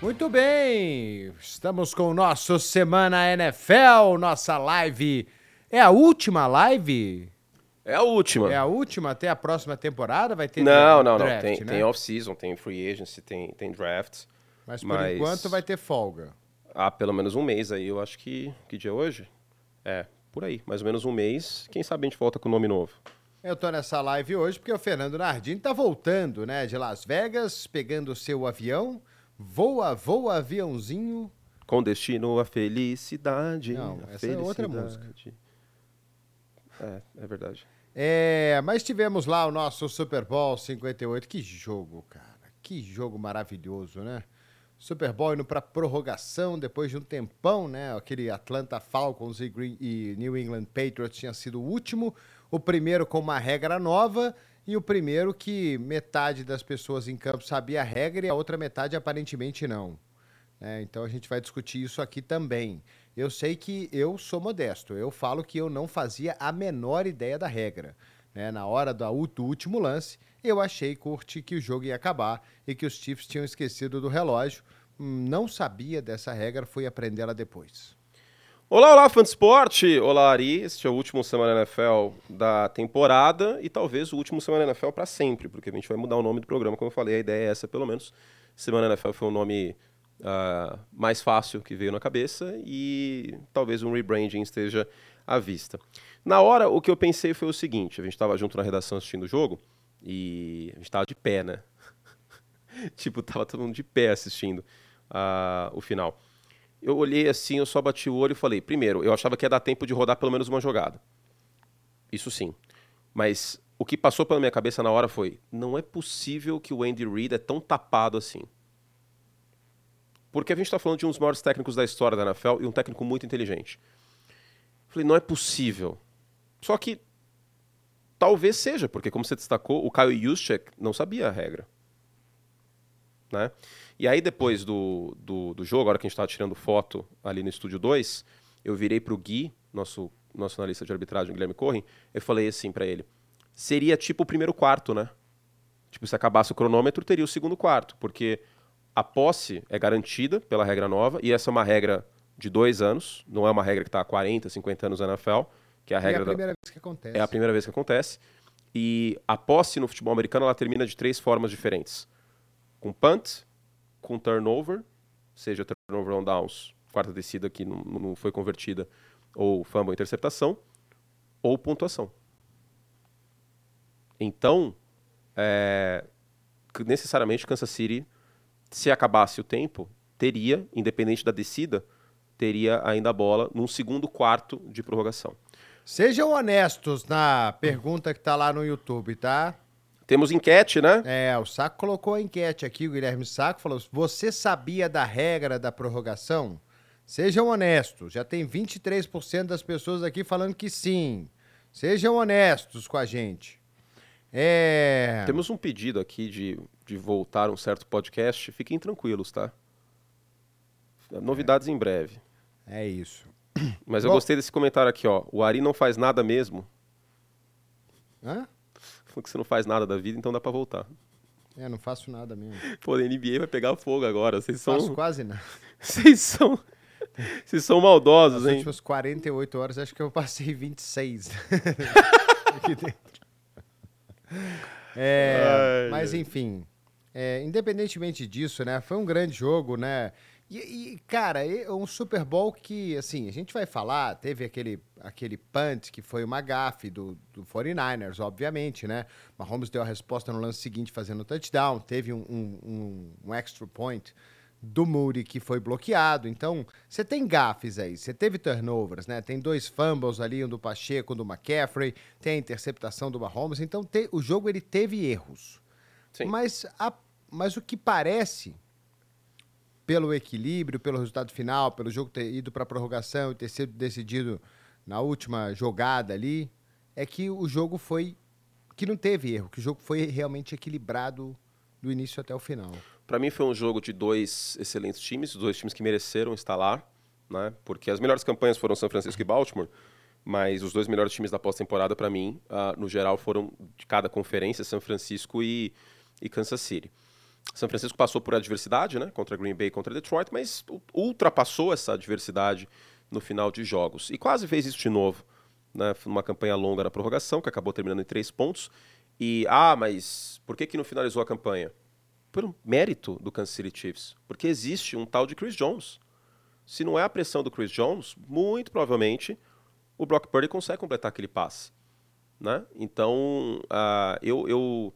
Muito bem, estamos com o nosso Semana NFL, nossa live. É a última live? É a última. É a última até a próxima temporada? Vai ter Não, não, draft, não. Tem, né? tem off-season, tem free agency, tem, tem drafts. Mas por mas- enquanto vai ter folga. Há pelo menos um mês aí, eu acho que. Que dia é hoje? É, por aí. Mais ou menos um mês. Quem sabe a gente volta com nome novo. Eu tô nessa live hoje porque o Fernando Nardini tá voltando, né, de Las Vegas, pegando o seu avião. Voa, voa, aviãozinho. Com destino à felicidade. Não, essa é outra felicidade. É, é verdade. É, mas tivemos lá o nosso Super Bowl 58. Que jogo, cara. Que jogo maravilhoso, né? Super Bowl indo pra prorrogação depois de um tempão, né? Aquele Atlanta Falcons e, Green- e New England Patriots tinha sido o último. O primeiro com uma regra nova e o primeiro que metade das pessoas em campo sabia a regra e a outra metade aparentemente não. né? então a gente vai discutir isso aqui também. Eu sei que eu sou modesto, eu falo que eu não fazia a menor ideia da regra. né? Na hora do último lance, eu achei, Curti, que o jogo ia acabar e que os Chiefs tinham esquecido do relógio. Hum, Não sabia dessa regra, fui aprendê-la depois. Olá, olá, fã de esporte! Olá, Ari. Este é o último Semana NFL da temporada e talvez o último Semana NFL para sempre, porque a gente vai mudar o nome do programa, como eu falei, a ideia é essa, pelo menos. Semana NFL foi um nome ah, mais fácil que veio na cabeça e talvez um rebranding esteja à vista. Na hora, o que eu pensei foi o seguinte: a gente estava junto na redação assistindo o jogo e a gente estava de pé, né? tipo, tava todo mundo de pé assistindo ah, o final. Eu olhei assim, eu só bati o olho e falei: primeiro, eu achava que ia dar tempo de rodar pelo menos uma jogada. Isso sim. Mas o que passou pela minha cabeça na hora foi: não é possível que o Andy Reid é tão tapado assim. Porque a gente está falando de um dos maiores técnicos da história da NFL e um técnico muito inteligente. Falei, não é possível. Só que talvez seja, porque como você destacou, o Kyle Juszczyk não sabia a regra. Né? E aí depois do, do, do jogo, a hora que a gente estava tirando foto ali no Estúdio 2, eu virei pro Gui, nosso, nosso analista de arbitragem, Guilherme Corrin, eu falei assim para ele, seria tipo o primeiro quarto, né? Tipo, se acabasse o cronômetro, teria o segundo quarto, porque a posse é garantida pela regra nova, e essa é uma regra de dois anos, não é uma regra que está há 40, 50 anos na NFL, que é a é regra a da- primeira vez que acontece. é a primeira vez que acontece. E a posse no futebol americano ela termina de três formas diferentes: com punt, com turnover, seja turnover on downs, quarta descida que não, não foi convertida, ou fumble interceptação, ou pontuação. Então, é, necessariamente Kansas City, se acabasse o tempo, teria, independente da descida, teria ainda a bola num segundo quarto de prorrogação. Sejam honestos na pergunta que tá lá no YouTube, tá? Temos enquete, né? É, o Saco colocou a enquete aqui, o Guilherme Saco falou: você sabia da regra da prorrogação? Sejam honestos, já tem 23% das pessoas aqui falando que sim. Sejam honestos com a gente. É. Temos um pedido aqui de, de voltar um certo podcast. Fiquem tranquilos, tá? Novidades em breve. É isso. Mas eu Bom. gostei desse comentário aqui, ó. O Ari não faz nada mesmo. Hã? Falou que você não faz nada da vida, então dá pra voltar. É, não faço nada mesmo. Pô, a NBA vai pegar fogo agora. Vocês são. Faço quase nada. Vocês são. Vocês são maldosos, Nas hein? últimas 48 horas, acho que eu passei 26 aqui dentro. É, Ai, mas enfim, é, independentemente disso, né? Foi um grande jogo, né? E, e, cara, é um Super Bowl que, assim, a gente vai falar, teve aquele, aquele punt que foi uma gafe do, do 49ers, obviamente, né? Mahomes deu a resposta no lance seguinte fazendo o touchdown, teve um, um, um- um extra point do Moody que foi bloqueado. Então, você tem gafes aí, você teve turnovers, né? Tem dois fumbles ali, um do Pacheco, um do McCaffrey, tem a interceptação do Mahomes. Então, te- o jogo ele teve erros. Sim. Mas, a- mas o que parece, pelo equilíbrio, pelo resultado final, pelo jogo ter ido para prorrogação e ter sido decidido na última jogada ali, é que o jogo foi que não teve erro, que o jogo foi realmente equilibrado do início até o final. Pra mim foi um jogo de dois excelentes times, dois times que mereceram estar lá, né? Porque as melhores campanhas foram São Francisco e Baltimore, mas os dois melhores times da pós-temporada pra mim, ah, no geral, foram de cada conferência, São Francisco e, e Kansas City. São Francisco passou por adversidade, né? Contra Green Bay, contra Detroit, mas ultrapassou essa adversidade no final de jogos. E quase fez isso de novo, né? Uma campanha longa na prorrogação, que acabou terminando em três pontos. E, ah, mas por que, que não finalizou a campanha? Pelo mérito do Kansas City Chiefs. Porque existe um tal de Chris Jones. Se não é a pressão do Chris Jones, muito provavelmente o Brock Purdy consegue completar aquele passe. Né? Então, uh, eu, eu,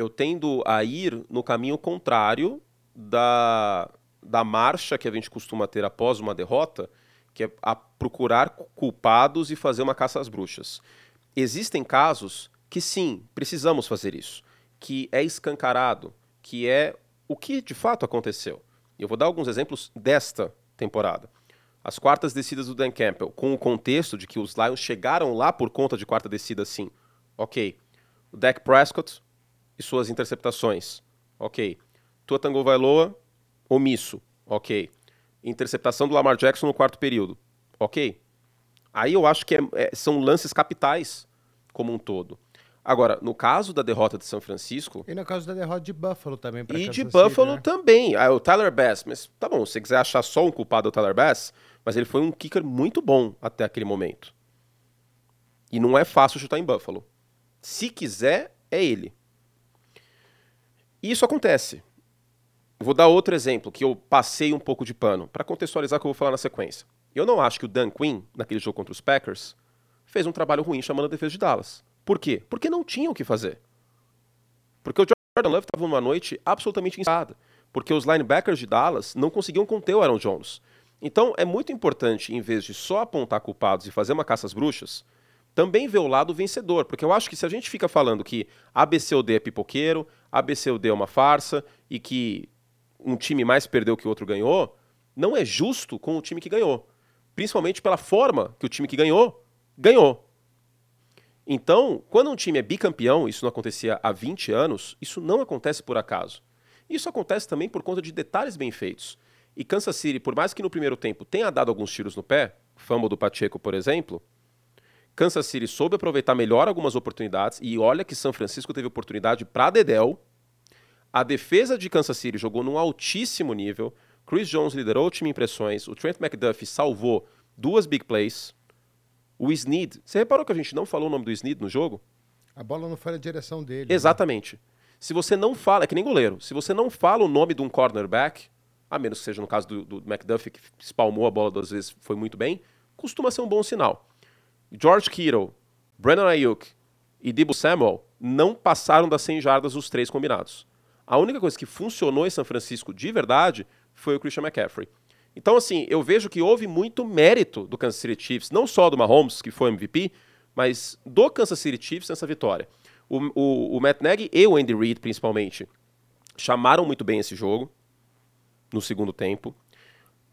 eu tendo a ir no caminho contrário da, da marcha que a gente costuma ter após uma derrota, que é a procurar culpados e fazer uma caça às bruxas. Existem casos que sim, precisamos fazer isso, que é escancarado, que é o que de fato aconteceu. Eu vou dar alguns exemplos desta temporada. As quartas descidas do Dan Campbell, com o contexto de que os Lions chegaram lá por conta de quarta descida, sim. Ok. O Dak Prescott e suas interceptações. Ok. Tua Tango Vailoa, omisso. Ok. Interceptação do Lamar Jackson no quarto período. Ok. Aí eu acho que é, é, são lances capitais como um todo. Agora, no caso da derrota de São Francisco. E no caso da derrota de Buffalo também. E de Buffalo né? também. Ah, o Tyler Bass. Mas tá bom, se você quiser achar só um culpado do Tyler Bass, mas ele foi um kicker muito bom até aquele momento. E não é fácil chutar em Buffalo. Se quiser, é ele. E isso acontece. Vou dar outro exemplo que eu passei um pouco de pano para contextualizar o que eu vou falar na sequência. Eu não acho que o Dan Quinn, naquele jogo contra os Packers, fez um trabalho ruim chamando a defesa de Dallas. Por quê? Porque não tinha o que fazer. Porque o Jordan Love estava numa noite absolutamente instada. Porque os linebackers de Dallas não conseguiam conter o Aaron Jones. Então é muito importante, em vez de só apontar culpados e fazer uma caça às bruxas, também ver o lado vencedor. Porque eu acho que se a gente fica falando que ABCD é pipoqueiro, ABCD é uma farsa e que um time mais perdeu que o outro ganhou, não é justo com o time que ganhou. Principalmente pela forma que o time que ganhou ganhou. Então, quando um time é bicampeão, isso não acontecia há 20 anos, isso não acontece por acaso. Isso acontece também por conta de detalhes bem feitos. E Kansas City, por mais que no primeiro tempo tenha dado alguns tiros no pé, fama do Pacheco, por exemplo, Kansas City soube aproveitar melhor algumas oportunidades e olha que São Francisco teve oportunidade para Dedel. A defesa de Kansas City jogou num altíssimo nível. Chris Jones liderou o time em pressões. O Trent McDuffie salvou duas big plays. O Snead, você reparou que a gente não falou o nome do Snead no jogo? A bola não foi na direção dele. Né? Exatamente. Né? Se você não fala, é que nem goleiro, se você não fala o nome de um cornerback, a menos que seja no caso do, do McDuffie, que espalmou a bola duas vezes, foi muito bem, costuma ser um bom sinal. George Kittle, Brandon Ayuk e Debo Samuel não passaram das 100 jardas os três combinados. A única coisa que funcionou em São Francisco de verdade foi o Christian McCaffrey. Então, assim, eu vejo que houve muito mérito do Kansas City Chiefs, não só do Mahomes, que foi MVP, mas do Kansas City Chiefs nessa vitória. O, o, o Matt Nagy e o Andy Reid, principalmente, chamaram muito bem esse jogo no segundo tempo.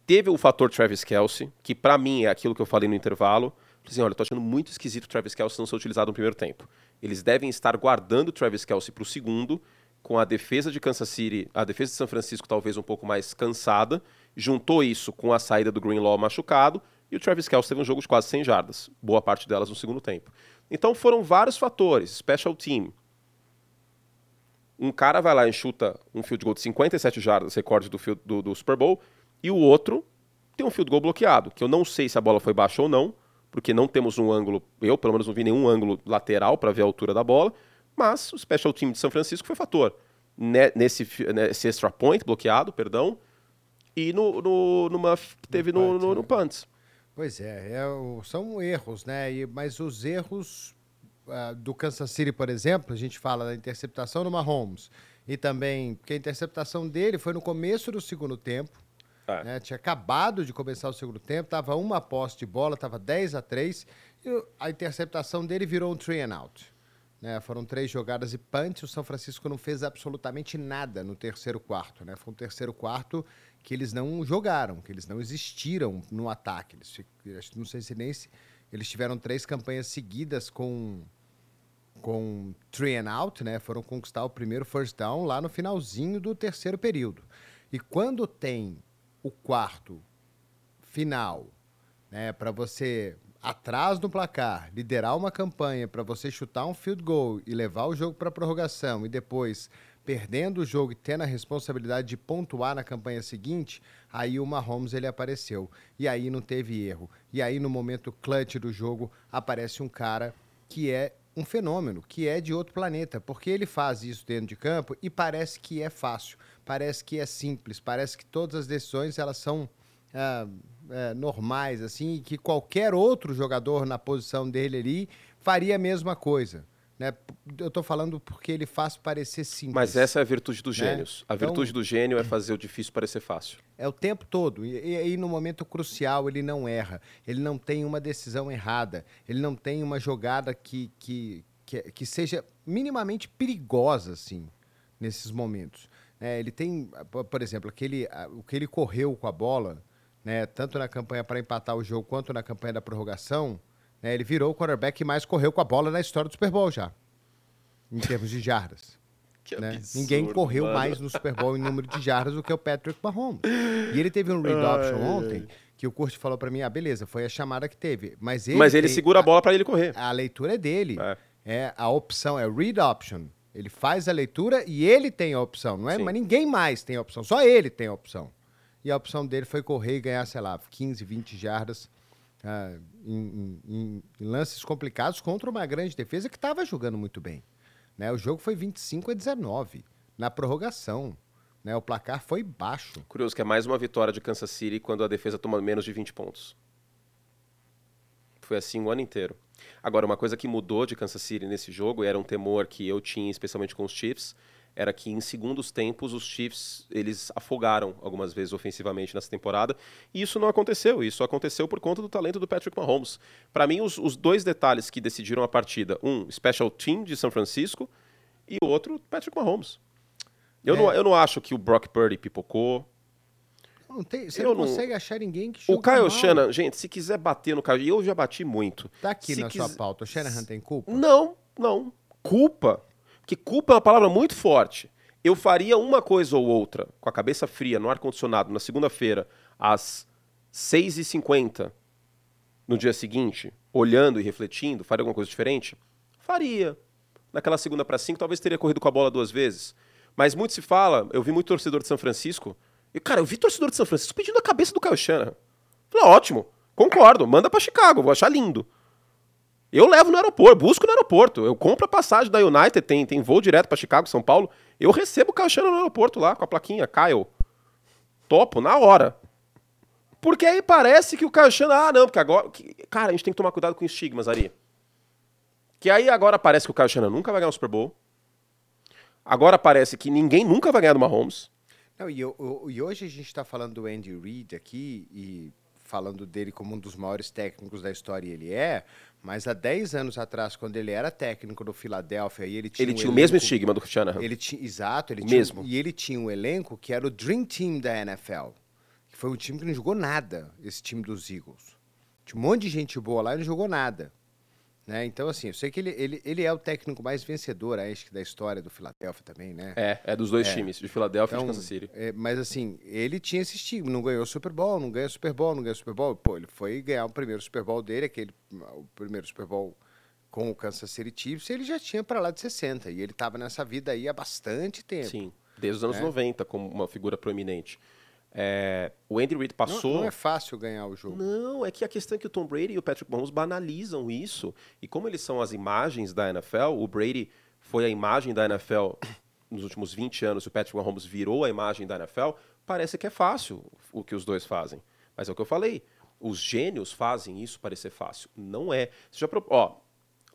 Teve o fator Travis Kelsey, que para mim é aquilo que eu falei no intervalo. Falei assim, olha, tô achando muito esquisito o Travis Kelsey não ser utilizado no primeiro tempo. Eles devem estar guardando o Travis Kelsey para o segundo, com a defesa de Kansas City, a defesa de São Francisco talvez um pouco mais cansada, juntou isso com a saída do Greenlaw machucado, e o Travis Kelce teve um jogo de quase 100 jardas, boa parte delas no segundo tempo. Então foram vários fatores, special team. Um cara vai lá e chuta um field goal de 57 jardas, recorde do, do, do Super Bowl, e o outro tem um field goal bloqueado, que eu não sei se a bola foi baixa ou não, porque não temos um ângulo, eu pelo menos não vi nenhum ângulo lateral para ver a altura da bola, mas o special team de São Francisco foi fator. Nesse, nesse extra point bloqueado, perdão, e no, no, numa que teve no, no, no, no Punts. Pois é, é, são erros, né? E, mas os erros uh, do Kansas City, por exemplo, a gente fala da interceptação do Mahomes e também porque a interceptação dele foi no começo do segundo tempo. É. Né? Tinha acabado de começar o segundo tempo, estava uma posse de bola, estava 10 a 3 e a interceptação dele virou um three and out. Né? Foram três jogadas e punch. O São Francisco não fez absolutamente nada no terceiro quarto. Né? Foi um terceiro quarto que eles não jogaram, que eles não existiram no ataque. Eles, não sei se nem se, eles tiveram três campanhas seguidas com com three and out, né? Foram conquistar o primeiro first down lá no finalzinho do terceiro período. E quando tem o quarto final, né, para você atrás do placar, liderar uma campanha para você chutar um field goal e levar o jogo para prorrogação e depois perdendo o jogo e tendo a responsabilidade de pontuar na campanha seguinte, aí o Mahomes ele apareceu. E aí não teve erro. E aí no momento clutch do jogo aparece um cara que é um fenômeno, que é de outro planeta, porque ele faz isso dentro de campo e parece que é fácil, parece que é simples, parece que todas as decisões elas são ah, é, normais, assim, e que qualquer outro jogador na posição dele ali faria a mesma coisa. Né? Eu estou falando porque ele faz parecer simples. Mas essa é a virtude dos Né? gênios. A Então- virtude do gênio é fazer o difícil parecer fácil. É o tempo todo. E, e aí, no momento crucial, ele não erra. Ele não tem uma decisão errada. Ele não tem uma jogada que, que, que, que seja minimamente perigosa, assim, nesses momentos. É, ele tem, por- exemplo, aquele, a- o que ele correu com a bola, né, tanto na campanha para empatar o jogo quanto na campanha da prorrogação, né, ele virou o quarterback que mais correu com a bola na história do Super Bowl já, em termos de jardas né? absurdo, Ninguém correu mano. mais no Super Bowl em número de jardas do que o Patrick Mahomes. E ele teve um read option ontem que o Kurt falou pra mim, ah, beleza, foi a chamada que teve. Mas ele, Mas ele segura a bola para ele correr. A, leitura é dele. É. É. a opção, é read option. Ele faz a leitura e ele tem a opção, não é? Sim. Mas ninguém mais tem a opção, só ele tem a opção. E a opção dele foi correr e ganhar, sei lá, 15, 20 jardas em, em- em- em lances complicados contra uma grande defesa que estava jogando muito bem. Né? O jogo foi 25 a 19 na prorrogação. Né? O placar foi baixo. Curioso que é mais uma vitória de Kansas City quando a defesa toma menos de 20 pontos. Foi assim o ano inteiro. Agora, uma coisa que mudou de Kansas City nesse jogo, e era um temor que eu tinha, especialmente com os Chiefs, era que em segundos tempos os Chiefs eles afogaram algumas vezes ofensivamente nessa temporada, e isso não aconteceu. Isso aconteceu por conta do talento do Patrick Mahomes. Para mim, os, os dois detalhes que decidiram a partida, um, special team de São Francisco, e o outro, Patrick Mahomes. Eu, É. não, eu não acho que o Brock Purdy pipocou, Não tem, você Eu não consegue achar ninguém que o Kyle mal. Shanahan, gente, se quiser bater no Kyle, e eu já bati muito. Tá aqui se na sua quis- pauta. O Shanahan tem culpa? Não, não. Culpa. Porque culpa é uma palavra muito forte. Eu faria uma coisa ou outra, com a cabeça fria, no ar-condicionado, na segunda-feira, às 6h50, no dia seguinte, olhando e refletindo, faria alguma coisa diferente? Faria. Naquela segunda para cinco, talvez teria corrido com a bola duas vezes. Mas muito se fala, eu vi muito torcedor de São Francisco. E, cara, eu vi torcedor de São Francisco pedindo a cabeça do Kyle Shanahan. Falei, ótimo, concordo, manda para Chicago, vou achar lindo. Eu levo no aeroporto, busco no aeroporto. Eu compro a passagem da United, tem, tem voo direto para Chicago, São Paulo. Eu recebo o Kyle Shanahan no aeroporto lá, com a plaquinha, Kyle. Topo, na hora. Porque aí parece que o Kyle Shanahan, ah, não, porque agora... que- cara, a gente tem que tomar cuidado com estigmas, Ari. Que aí agora parece que o Kyle Shanahan nunca vai ganhar o Super Bowl. Agora parece que ninguém nunca vai ganhar do Mahomes. Não, e, e hoje a gente está falando do Andy Reid aqui e falando dele como um dos maiores técnicos da história, e ele é, mas há 10 anos atrás, quando ele era técnico do Philadelphia, e ele tinha Ele um tinha o mesmo elenco- estigma do Shanahan. Ele tinha, exato, ele O tinha, mesmo. e ele tinha um elenco que era o Dream Team da NFL, que foi um time que não jogou nada, esse time dos Eagles. Tinha um monte de gente boa lá e não jogou nada. Né? Então, assim, eu sei que ele, ele, ele é o técnico mais vencedor, acho que, da história do Philadelphia também, né? É, é dos dois É. times, de Filadélfia e de Então, Kansas City. é, mas assim, ele tinha esse estigma, não ganhou Super Bowl, não ganhou Super Bowl, não ganhou Super Bowl. Pô, ele foi ganhar o primeiro Super Bowl dele, aquele, o primeiro Super Bowl com o Kansas City Chiefs, e ele já tinha para lá de 60. E ele tava nessa vida aí há bastante tempo. Sim, desde os anos É. 90, como uma figura proeminente. É, o Andy Reid Não, passou... não é fácil ganhar o jogo. Não, é que a questão é que o Tom Brady e o Patrick Mahomes banalizam isso. E como eles são as imagens da NFL, o Brady foi a imagem da NFL nos últimos 20 anos, o Patrick Mahomes virou a imagem da NFL, parece que é fácil o que os dois fazem. Mas é o que eu falei, os gênios fazem isso parecer fácil. Não é. Você já pro... Ó,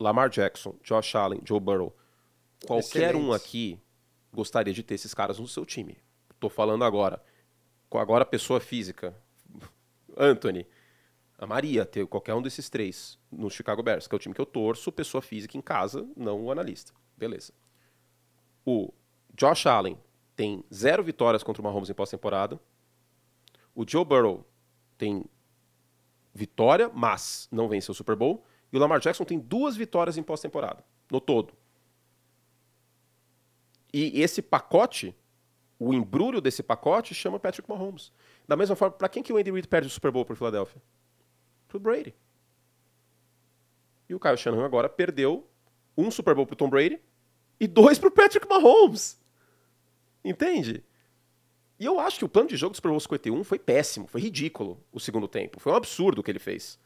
Lamar Jackson, Josh Allen, Joe Burrow, qualquer um Excelentes. aqui gostaria de ter esses caras no seu time. Tô falando agora. Agora pessoa física. Anthony. Amaria ter qualquer um desses três no Chicago Bears, que é o time que eu torço, pessoa física em casa, não o analista. Beleza. O Josh Allen tem zero vitórias contra o Mahomes em pós-temporada. O Joe Burrow tem vitória, mas não venceu o Super Bowl. E o Lamar Jackson tem duas vitórias em pós-temporada, no todo. E esse pacote, o embrulho desse pacote, chama Patrick Mahomes. Da mesma forma, para quem que o Andy Reid perde o Super Bowl para Philadelphia? Pro Brady. E o Kyle Shanahan agora perdeu um Super Bowl pro Tom Brady e dois pro Patrick Mahomes. Entende? E eu acho que o plano de jogo do Super Bowl 51 foi péssimo, foi ridículo o segundo tempo. Foi um absurdo o que ele fez.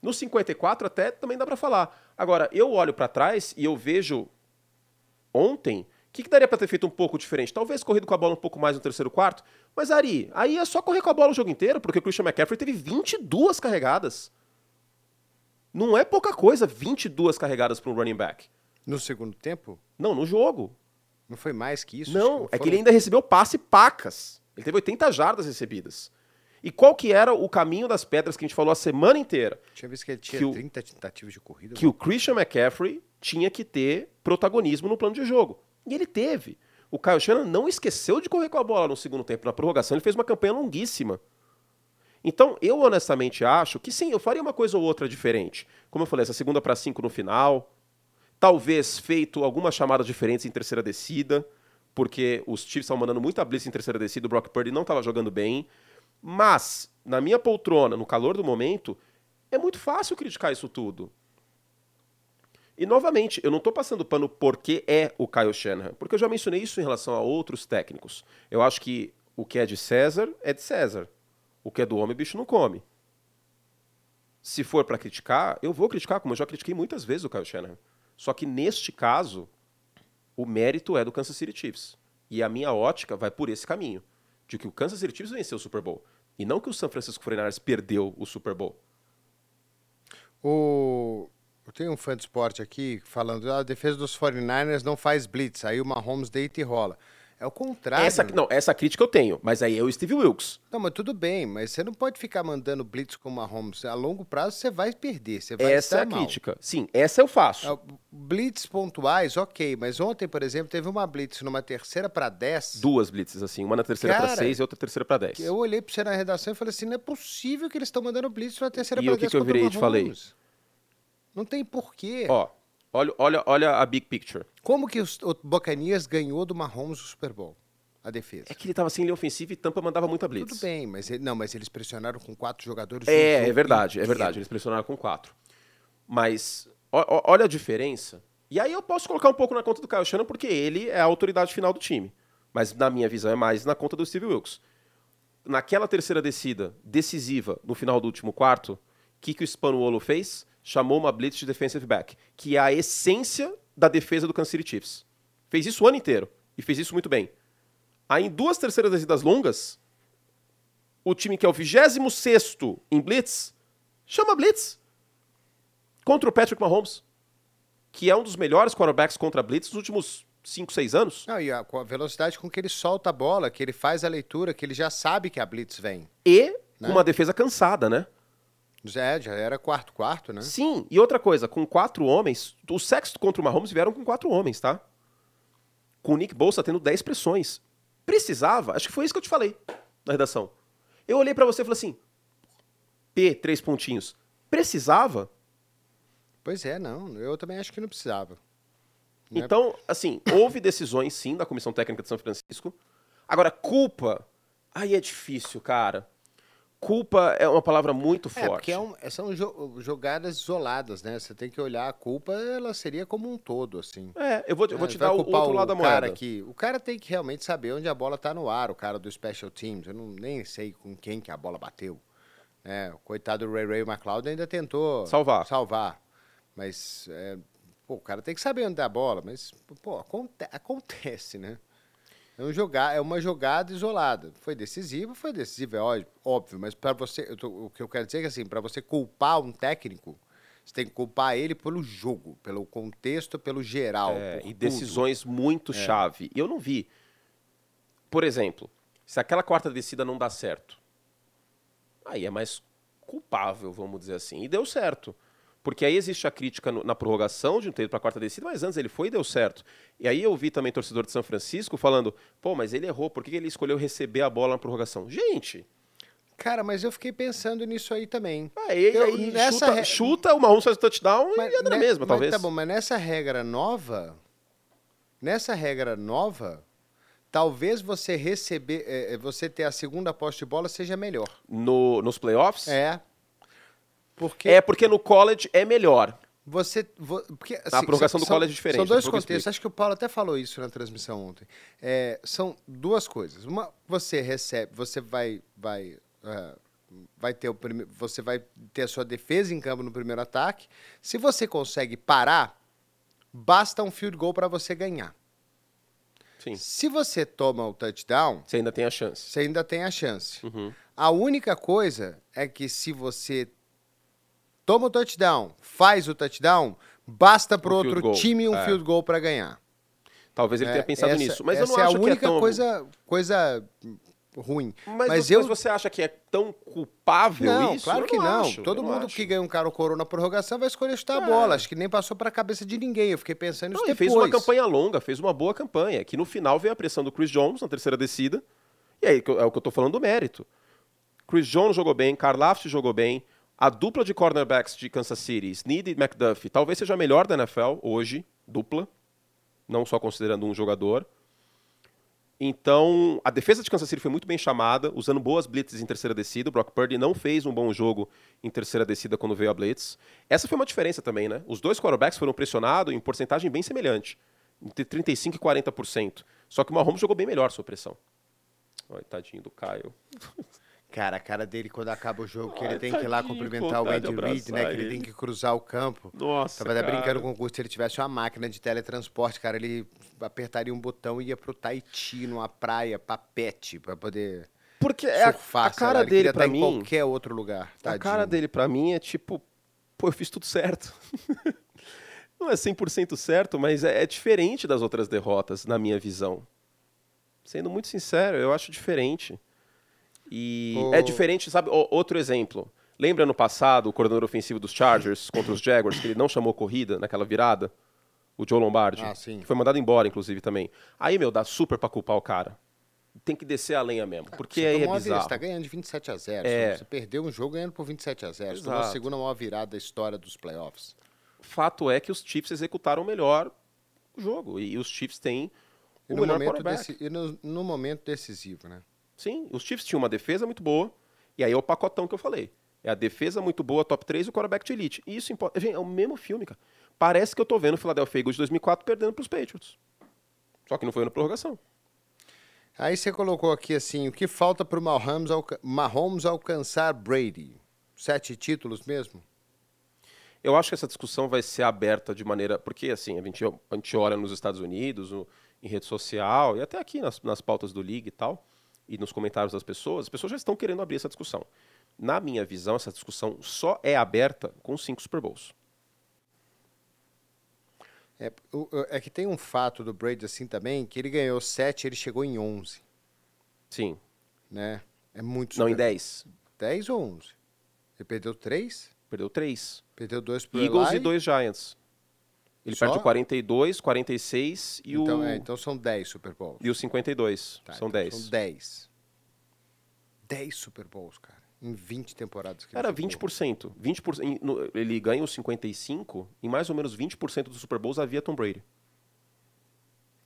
No 54 até também dá para falar. Agora, eu olho para trás e eu vejo ontem que, que daria para ter feito um pouco diferente? Talvez corrido com a bola um pouco mais no terceiro quarto. Mas Ari, aí é só correr com a bola o jogo inteiro, porque o Christian McCaffrey teve 22 carregadas. Não é pouca coisa 22 carregadas para um running back. No segundo tempo? Não, no jogo. Não foi mais que isso? Não, é que ele ainda recebeu passe pacas. Ele teve 80 jardas recebidas. E qual que era o caminho das pedras que a gente falou a semana inteira? Tinha visto que ele tinha Que o- 30 tentativas de corrida. Que o Christian McCaffrey tinha que ter protagonismo no plano de jogo. E ele teve. O Kyle Shannon não esqueceu de correr com a bola no segundo tempo. Na prorrogação, ele fez uma campanha longuíssima. Então, eu honestamente acho que sim, eu faria uma coisa ou outra diferente. Como eu falei, essa segunda para cinco no final. Talvez feito algumas chamadas diferentes em terceira descida, porque os Chiefs estavam mandando muita blitz em terceira descida, o Brock Purdy não estava jogando bem. Mas, na minha poltrona, no calor do momento, é muito fácil criticar isso tudo. E, novamente, eu não estou passando pano porque é o Kyle Shanahan, porque eu já mencionei isso em relação a outros técnicos. Eu acho que o que é de César é de César. O que é do homem, bicho não come. Se for para criticar, eu vou criticar, como eu já critiquei muitas vezes o Kyle Shanahan. Só que neste caso, o mérito é do Kansas City Chiefs. E a minha ótica vai por esse caminho, de que o Kansas City Chiefs venceu o Super Bowl. E não que o San Francisco 49ers perdeu o Super Bowl. O... Eu tenho um fã de esporte aqui falando "Ah, a defesa dos 49ers não faz blitz, aí o Mahomes deita e rola. É o contrário. Essa, não, essa crítica eu tenho, mas aí é o Steve Wilkes. Não, mas tudo bem, mas você não pode ficar mandando blitz com o Mahomes. A longo prazo você vai perder, você vai Essa é a mal. crítica. Sim, essa eu faço. Ah, Blitz pontuais, ok, mas ontem, por exemplo, teve uma blitz numa terceira para 10. Duas blitzes, assim, uma na terceira para Cara, seis e outra terceira para dez. que Eu olhei pra você na redação e falei assim: não é possível que eles estão mandando blitz na terceira E para o que 10 que eu virei e te falei? Não tem porquê. Ó, olha, olha, olha a big picture. Como que os- o Bocanias ganhou do Mahomes o Super Bowl? A defesa. É que ele tava sem linha ofensiva e Tampa mandava muita blitz. Tudo bem, mas ele- não, mas eles pressionaram com quatro jogadores. É, é verdade, é inteiro. verdade. Eles pressionaram com quatro. Mas olha a diferença. E aí eu posso colocar um pouco na conta do Kyle Shannon, porque ele é a autoridade final do time. Mas na minha visão é mais na conta do Steve Wilkes. Naquela terceira descida decisiva, no final do último quarto, o que, que o Spanuolo fez? Chamou uma blitz de defensive back, que é a essência da defesa do Kansas City Chiefs. Fez isso o ano inteiro e fez isso muito bem. Aí em duas terceiras descidas longas, o time que é o 26 em blitz, chama blitz contra o Patrick Mahomes, que é um dos melhores quarterbacks contra blitz dos últimos 5, 6 anos. Não, e a, a velocidade com que ele solta a bola, que ele faz a leitura, que ele já sabe que a blitz vem. E Né? uma defesa cansada, né? Já, já era quarto quarto, né? Sim, e outra coisa, com quatro homens, os sexto contra o Mahomes vieram com quatro homens, tá? Com o Nick Bolsa tendo 10 pressões. Precisava, acho que foi isso que eu te falei na redação. Eu olhei pra você e falei assim: P, três pontinhos. Precisava? Pois é, não. Eu também acho que não precisava. Né? Então, assim, houve decisões sim da Comissão Técnica de São Francisco. Agora, culpa. Aí é difícil, cara. Culpa é uma palavra muito É, forte. porque é um- são jo- jogadas isoladas, né? Você tem que olhar a culpa, ela seria como um todo, assim. É, eu vou, eu vou É, te dar o outro lado da cara moeda. que o cara tem que realmente saber onde a bola tá no ar, o cara do special teams. Eu não, nem sei com quem que a bola bateu. né? o coitado do Ray Ray McLeod ainda tentou Salvar. salvar. Mas é, pô, o cara tem que saber onde é a bola, mas pô, aconte- acontece, né? É, um jogar, é uma jogada isolada. Foi decisivo, foi decisivo, é óbvio, mas para você, tô- o que eu quero dizer é que assim, para você culpar um técnico, você tem que culpar ele pelo jogo, pelo contexto, pelo geral. É, e tudo. decisões muito chave. E eu não vi. Por exemplo, se aquela quarta descida não dá certo, aí é mais culpável, vamos dizer assim. E deu certo. Porque aí existe a crítica no- na prorrogação de um para a quarta descida, mas antes ele foi e deu certo. E aí eu vi também torcedor de São Francisco falando: pô, mas ele errou, por que ele escolheu receber a bola na prorrogação? Gente, Cara, mas eu fiquei pensando nisso aí também. aí, Eu- aí nessa chuta, re- chuta, o Mahomes faz o touchdown e anda na ne- mesma, mas talvez. Tá bom, mas nessa regra nova, nessa regra nova, talvez você receber, é, você ter a segunda posse de bola seja melhor. No, nos playoffs? É. Porque É porque no college é melhor. Você. vo- Porque, A prorrogação do são- college é diferente, São dois eu contextos. Acho que o Paulo até falou isso na transmissão ontem. É, são duas coisas. Uma, você recebe, você vai. vai ah, vai ter o prime... você vai ter a sua defesa em campo no primeiro ataque. Se você consegue parar, basta um field goal para você ganhar. Sim. Se você toma o touchdown, Você ainda tem a chance. você ainda tem a chance. Uhum. A única coisa é que se você toma o touchdown, faz o touchdown, basta pro Um outro goal, time um é. field goal para ganhar. Talvez ele É, tenha pensado essa- nisso. Mas eu essa não é acho a que é única tão... coisa, coisa ruim. Mas, Mas você, eu você acha que é tão culpável não, isso? claro Eu que não. acho, Todo eu não mundo acho. que ganha um cara coroa na prorrogação vai escolher chutar a É. bola. Acho que nem passou pra cabeça de ninguém. Eu fiquei pensando nisso Não, ele depois. fez uma campanha longa, fez uma boa campanha. Que no final veio a pressão do Chris Jones na terceira descida. E aí é o que eu tô falando do mérito. Chris Jones jogou bem, Karlaftis jogou bem. A dupla de cornerbacks de Kansas City, Snead e McDuffie, talvez seja a melhor da NFL hoje, dupla. Não só considerando um jogador. Então, a defesa de Kansas City foi muito bem chamada, usando boas blitzes em terceira descida. O Brock Purdy não fez um bom jogo em terceira descida quando veio a blitz. Essa foi uma diferença também, né? Os dois quarterbacks foram pressionados em porcentagem bem semelhante, entre 35% e 40%. Só que o Mahomes jogou bem melhor sua pressão. Olha, tadinho do Caio. Cara, a cara dele quando acaba o jogo, que Ai, ele tem que ir lá tadinho, cumprimentar o vontade de Andy Reid, né? abraçar Que ele tem ele. que cruzar o campo. Nossa, Tava até cara. brincando com o Augusto, se ele tivesse uma máquina de teletransporte, cara, ele apertaria um botão e ia pro Tahiti, numa praia, papete, pra poder Porque é a, surfar. a sei lá, cara ele queria dele pra estar mim... em qualquer outro lugar. A tadinho. cara dele pra mim é tipo, pô, eu fiz tudo certo. Não é 100% certo, mas é, é diferente das outras derrotas, na minha visão. Sendo muito sincero, eu acho diferente. E O- é diferente, sabe? outro exemplo. Lembra no passado o coordenador ofensivo dos Chargers contra os Jaguars, que ele não chamou corrida naquela virada? O Joe Lombardi. Ah, sim. Que foi mandado embora, inclusive, também. Aí, meu, dá super pra culpar o cara. Tem que descer a lenha mesmo. Porque Você aí é bizarro. Você tá ganhando de 27 a 0. É. Você perdeu um jogo ganhando por 27 a 0. Você tomou a Exato. segunda maior virada da história dos playoffs. fato é que os Chiefs executaram melhor o jogo. E os Chiefs têm E o no, melhor momento quarterback. deci- e no- no momento decisivo, né? Sim, os Chiefs tinham uma defesa muito boa. E aí é o pacotão que eu falei. É a defesa muito boa, top 3 e o quarterback de elite. E isso importa. Gente, é o mesmo filme, cara. Parece que eu tô vendo o Philadelphia Eagles de 2004 perdendo pros Patriots. Só que não foi na prorrogação. Aí você colocou aqui assim, o que falta pro Mahomes, alca- Mahomes alcançar Brady? Sete títulos mesmo? Eu acho que essa discussão vai ser aberta de maneira. Porque, assim, a gente, a gente olha nos Estados Unidos, no- em rede social, e até aqui nas, nas pautas do League e tal, e nos comentários das pessoas, as pessoas já estão querendo abrir essa discussão. Na minha visão, essa discussão só é aberta com cinco Super Bowls. É, é que tem um fato do Brady assim também, que ele ganhou sete, ele chegou em 11, Sim. né? É muito Não, em super- 10. 10 ou 11? Ele perdeu três? Perdeu três. Perdeu dois pro Eagles Eli? e dois Giants. Ele Só? perde o 42, 46 e Então, o, é, então são 10 Super Bowls. e o 52. Tá, São então 10. São 10. 10 Super Bowls, cara. Em 20 temporadas que ele Era jogou. 20%. 20% em- no- ele ganha os 55, em mais ou menos 20% dos Super Bowls havia Tom Brady.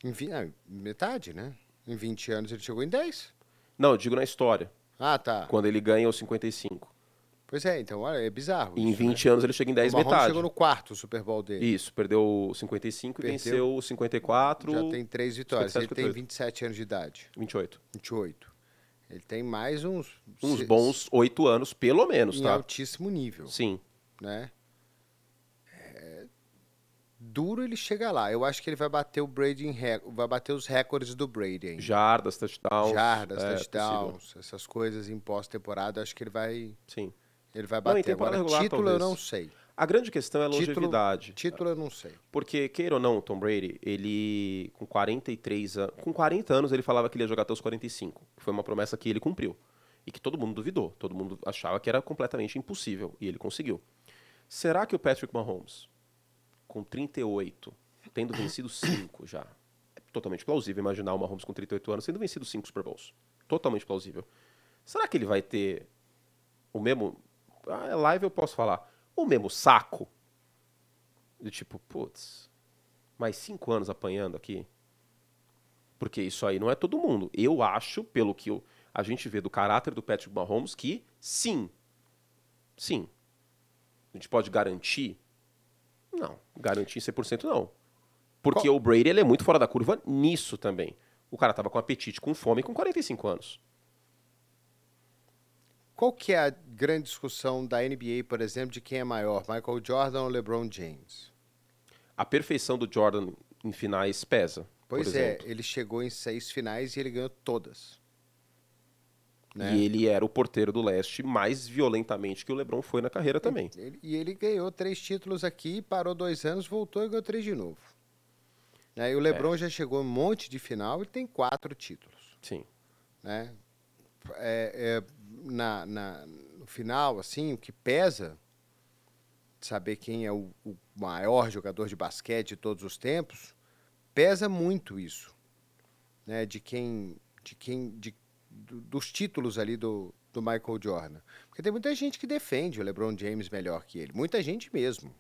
Em vi- ah, metade, né? Em 20 anos ele chegou em 10. Não, eu digo na história, Ah, tá. quando ele ganha os 55. Pois é, então olha, é bizarro. E em isso, 20 né? anos ele chega em 10 o Mahomes metade. chegou no quarto Super Bowl dele. Isso, perdeu o 55 e Perdeu. venceu o 54, Já tem três vitórias. 57, Ele tem 58. 27 anos de idade. 28. 28. Ele tem mais uns... Uns bons 8 anos, pelo menos, Em tá? altíssimo nível, Sim. né? É, Duro ele chegar lá. Eu acho que ele vai bater o Brady em rec... vai bater os recordes do Brady ainda. Jardas, touchdowns. Jardas, é, touchdowns, essas coisas em pós-temporada, acho que ele vai, Sim. Ele vai Não, em bater. temporada Agora, regular, título eu talvez. não sei. A grande questão é a Título- longevidade. Título eu não sei. Porque, queira ou não, Tom Brady, ele com 43 anos, com 40 anos ele falava que ele ia jogar até os 45, que foi uma promessa que ele cumpriu. E que todo mundo duvidou, todo mundo achava que era completamente impossível, e ele conseguiu. Será que o Patrick Mahomes, com 38, tendo vencido 5 já, é totalmente plausível imaginar o Mahomes com 38 anos tendo vencido 5 Super Bowls. Totalmente plausível. Será que ele vai ter o mesmo... Ah, é live eu posso falar. O mesmo saco do tipo, putz, mais cinco anos apanhando aqui? Porque isso aí não é todo mundo. Eu acho, pelo que eu- a gente vê do caráter do Patrick Mahomes, que sim. Sim. A gente pode garantir? Não, garantir 100% não. Porque Qual? o Brady ele é muito fora da curva nisso também. O cara tava com apetite, com fome com 45 anos. Qual que é a grande discussão da NBA, por exemplo, de quem é maior, Michael Jordan ou LeBron James? A perfeição do Jordan em finais pesa. Pois é, ele chegou em seis finais e ele ganhou todas. Né? E ele era o porteiro do leste mais violentamente que o LeBron foi na carreira também. Ele, e ele ganhou três títulos aqui, parou dois anos, voltou e ganhou três de novo. Né? E o LeBron é. já chegou um monte de final e tem quatro títulos. Sim. Né? É, é, na, na, no final, assim, o que pesa, saber quem é o, o maior jogador de basquete de todos os tempos, pesa muito isso. Né? De quem. De quem de dos títulos ali do, do Michael Jordan. Porque tem muita gente que defende o LeBron James melhor que ele. Muita gente mesmo.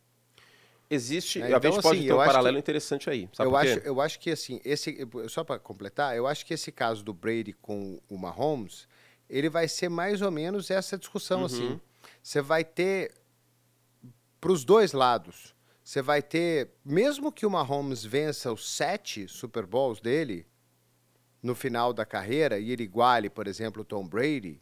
Existe, é, então, a gente pode assim, ter um paralelo que, interessante aí. eu, acho, eu acho que, assim, esse, só para completar, eu acho que esse caso do Brady com o Mahomes, ele vai ser mais ou menos essa discussão, assim. uhum. assim. Você vai ter, para os dois lados, você vai ter, mesmo que o Mahomes vença os sete Super Bowls dele, no final da carreira e ele iguale, por exemplo, o Tom Brady,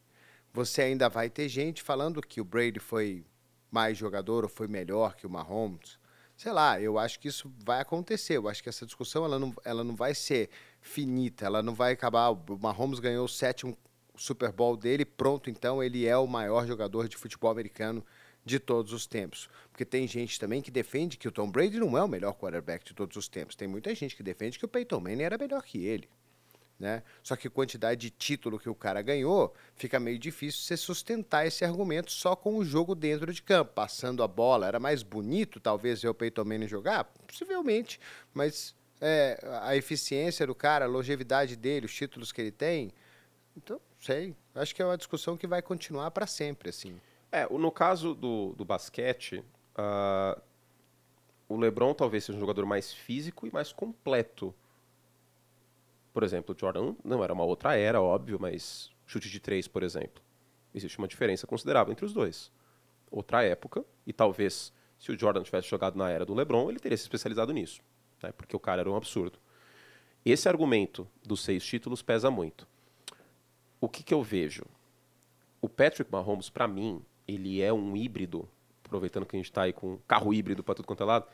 você ainda vai ter gente falando que o Brady foi mais jogador ou foi melhor que o Mahomes. Sei lá, eu acho que isso vai acontecer. Eu acho que essa discussão ela não, ela não vai ser finita, ela não vai acabar. O Mahomes ganhou o sétimo Super Bowl dele, pronto, então ele é o maior jogador de futebol americano de todos os tempos. Porque tem gente também que defende que o Tom Brady não é o melhor quarterback de todos os tempos. Tem muita gente que defende que o Peyton Manning era melhor que ele. Né? Só que a quantidade de título que o cara ganhou, fica meio difícil você sustentar esse argumento só com o jogo dentro de campo, passando a bola. Era mais bonito, talvez, ver o Peyton Manning jogar? Possivelmente, mas é, a eficiência do cara, a longevidade dele, os títulos que ele tem, então, sei. Acho que é uma discussão que vai continuar para sempre, assim. É, no caso do, do basquete, uh, o LeBron talvez seja um jogador mais físico e mais completo por exemplo, o Jordan não era uma outra era, óbvio, mas chute de três, por exemplo. Existe uma diferença considerável entre os dois. Outra época, e talvez se o Jordan tivesse jogado na era do LeBron, ele teria se especializado nisso, né? porque o cara era um absurdo. Esse argumento dos seis títulos pesa muito. O que, que eu vejo? O Patrick Mahomes, para mim, ele é um híbrido, aproveitando que a gente está aí com carro híbrido para tudo quanto é lado,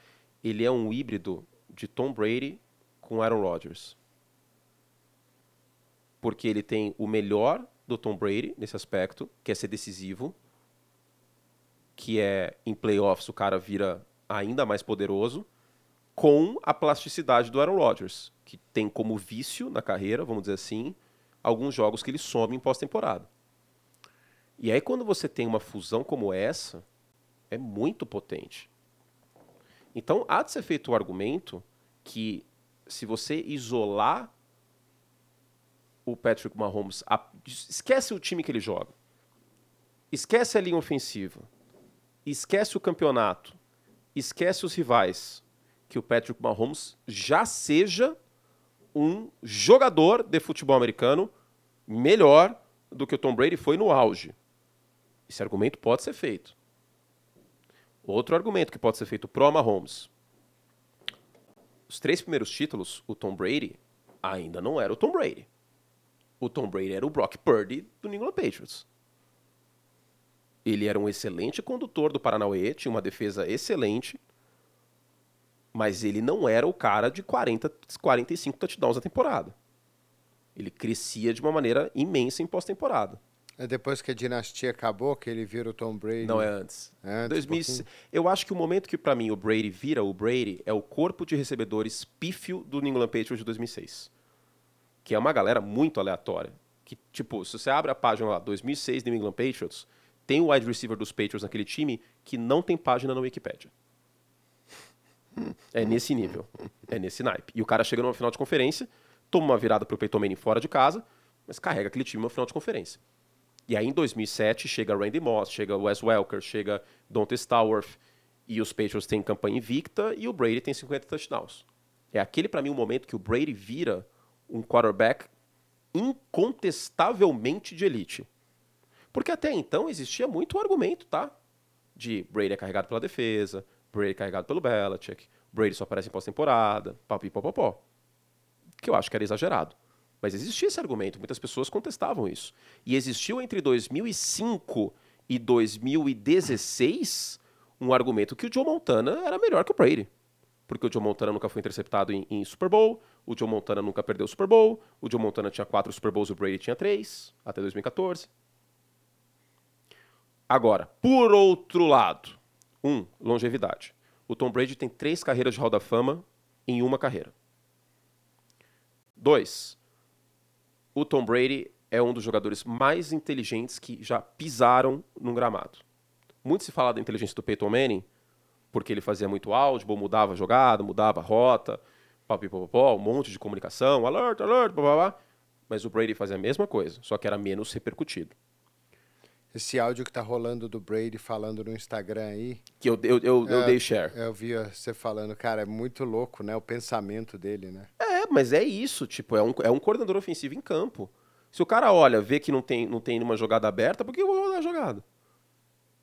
ele é um híbrido de Tom Brady com Aaron Rodgers porque ele tem o melhor do Tom Brady nesse aspecto, que é ser decisivo, que é em playoffs o cara vira ainda mais poderoso, com a plasticidade do Aaron Rodgers, que tem como vício na carreira, vamos dizer assim, alguns jogos que ele some em pós-temporada. E aí quando você tem uma fusão como essa, é muito potente. Então há de ser feito o argumento que se você isolar o Patrick Mahomes. A, esquece o time que ele joga. Esquece a linha ofensiva. Esquece o campeonato. Esquece os rivais. Que o Patrick Mahomes já seja um jogador de futebol americano melhor do que o Tom Brady foi no auge. Esse argumento pode ser feito. Outro argumento que pode ser feito pro Mahomes. Os três primeiros títulos, o Tom Brady ainda não era o Tom Brady o Tom Brady era o Brock Purdy do New England Patriots. Ele era um excelente condutor do Paranauê, tinha uma defesa excelente, mas ele não era o cara de 40, 45 touchdowns na temporada. Ele crescia de uma maneira imensa em pós-temporada. É depois que a dinastia acabou que ele vira o Tom Brady? Não, é antes. É antes 2000, um eu acho que o momento que, para mim, o Brady vira o Brady é o corpo de recebedores pífio do New England Patriots de 2006 que é uma galera muito aleatória. Que, tipo, se você abre a página lá, 2006 New England Patriots, tem o wide receiver dos Patriots naquele time que não tem página na Wikipedia. É nesse nível. É nesse naipe. E o cara chega numa final de conferência, toma uma virada pro Peyton Manning fora de casa, mas carrega aquele time numa final de conferência. E aí em 2007 chega Randy Moss, chega Wes Welker, chega Dante Stallworth, e os Patriots têm campanha invicta e o Brady tem 50 touchdowns. É aquele para mim o momento que o Brady vira um quarterback incontestavelmente de elite. Porque até então existia muito argumento, tá? De Brady é carregado pela defesa, Brady carregado pelo Belichick, Brady só aparece em pós-temporada, papi popopó. Que eu acho que era exagerado. Mas existia esse argumento, muitas pessoas contestavam isso. E existiu entre 2005 e 2016 um argumento que o Joe Montana era melhor que o Brady. Porque o Joe Montana nunca foi interceptado em, em Super Bowl, o Joe Montana nunca perdeu o Super Bowl, o Joe Montana tinha quatro Super Bowls e o Brady tinha três, até 2014. Agora, por outro lado, um, longevidade. O Tom Brady tem três carreiras de Hall da Fama em uma carreira. Dois, o Tom Brady é um dos jogadores mais inteligentes que já pisaram num gramado. Muito se fala da inteligência do Peyton Manning, porque ele fazia muito audible, mudava a jogada, mudava a rota, papipopopó, um monte de comunicação, alert, alert, blá, blá, blá. Mas o Brady fazia a mesma coisa, só que era menos repercutido. Esse áudio que tá rolando do Brady falando no Instagram aí. Que eu, eu, eu, eu É, dei share. Eu vi você falando, cara, é muito louco, né? O pensamento dele, né? É, mas é isso, tipo, é um, é um coordenador ofensivo em campo. Se o cara olha, vê que não tem, não tem uma jogada aberta, por que eu vou rodar a jogada?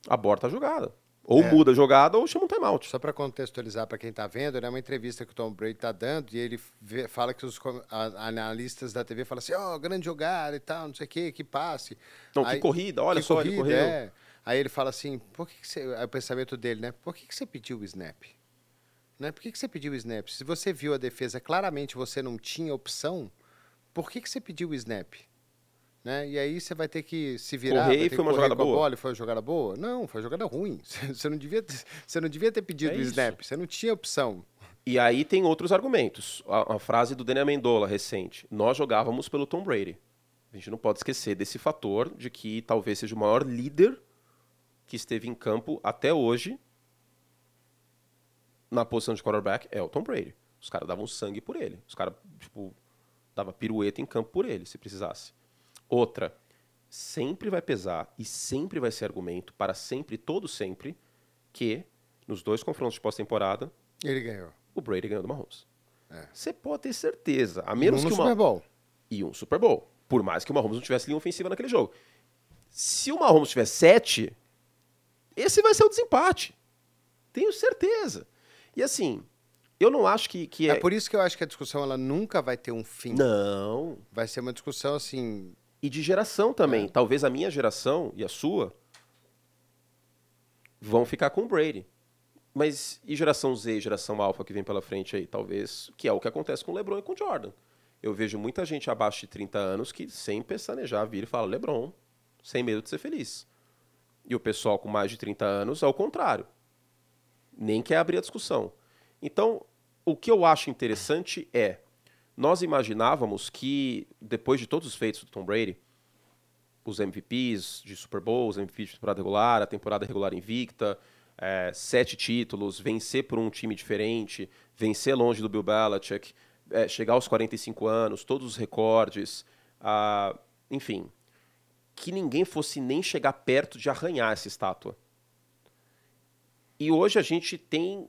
Aborta a jogada. Ou É. muda a jogada ou chama um timeout. Só para contextualizar para quem tá vendo, né? Uma entrevista que o Tom Brady tá dando e ele vê- fala que os a- analistas da TV falam assim, ó, grande jogada e tal, não sei o quê, que passe. Não, que Aí- corrida, olha que só, ele corrida, correu. é. Aí ele fala assim, por que, que você. Aí o pensamento dele, né? Por que, que você pediu o snap? Né? Por que, que você pediu o snap? Se você viu a defesa, claramente você não tinha opção, por que, que você pediu o snap? Né? E aí você vai ter que se virar. Correr e foi uma jogada boa? bola foi uma jogada boa? Não, foi uma jogada ruim. Você não devia ter, você não devia ter pedido É o snap. Você não tinha opção. E aí tem outros argumentos. A, a frase do Daniel Mendola recente. Nós jogávamos pelo Tom Brady. A gente não pode esquecer desse fator de que talvez seja o maior líder que esteve em campo até hoje na posição de quarterback é o Tom Brady. Os caras davam sangue por ele. Os caras, tipo, dava pirueta em campo por ele, se precisasse. Outra, sempre vai pesar e sempre vai ser argumento, para sempre, todo sempre, que nos dois confrontos de pós-temporada, Ele ganhou. o Brady ganhou do Mahomes. É. Você pode ter certeza. A E menos um no que Super uma... Bowl. E um Super Bowl. Por mais que o Mahomes não tivesse linha ofensiva naquele jogo. Se o Mahomes tiver sete, esse vai ser o desempate. Tenho certeza. E assim, eu não acho que, que É por isso que eu acho que a discussão ela nunca vai ter um fim. Não. Vai ser uma discussão assim. E de geração também. Talvez a minha geração e a sua vão ficar com o Brady. Mas e geração Z, geração alfa que vem pela frente aí? Talvez, que é o que acontece com o LeBron e com o Jordan. Eu vejo muita gente abaixo de 30 anos que, sem pestanejar, vira e fala LeBron, sem medo de ser feliz. E o pessoal com mais de 30 anos é o contrário. Nem quer abrir a discussão. Então, o que eu acho interessante é, nós imaginávamos que, depois de todos os feitos do Tom Brady, os MVPs de Super Bowl, os MVPs de temporada regular, a temporada regular invicta, é, sete títulos, vencer por um time diferente, vencer longe do Bill Belichick, é, chegar aos 45 anos, todos os recordes, enfim, que ninguém fosse nem chegar perto de arranhar essa estátua. E hoje a gente tem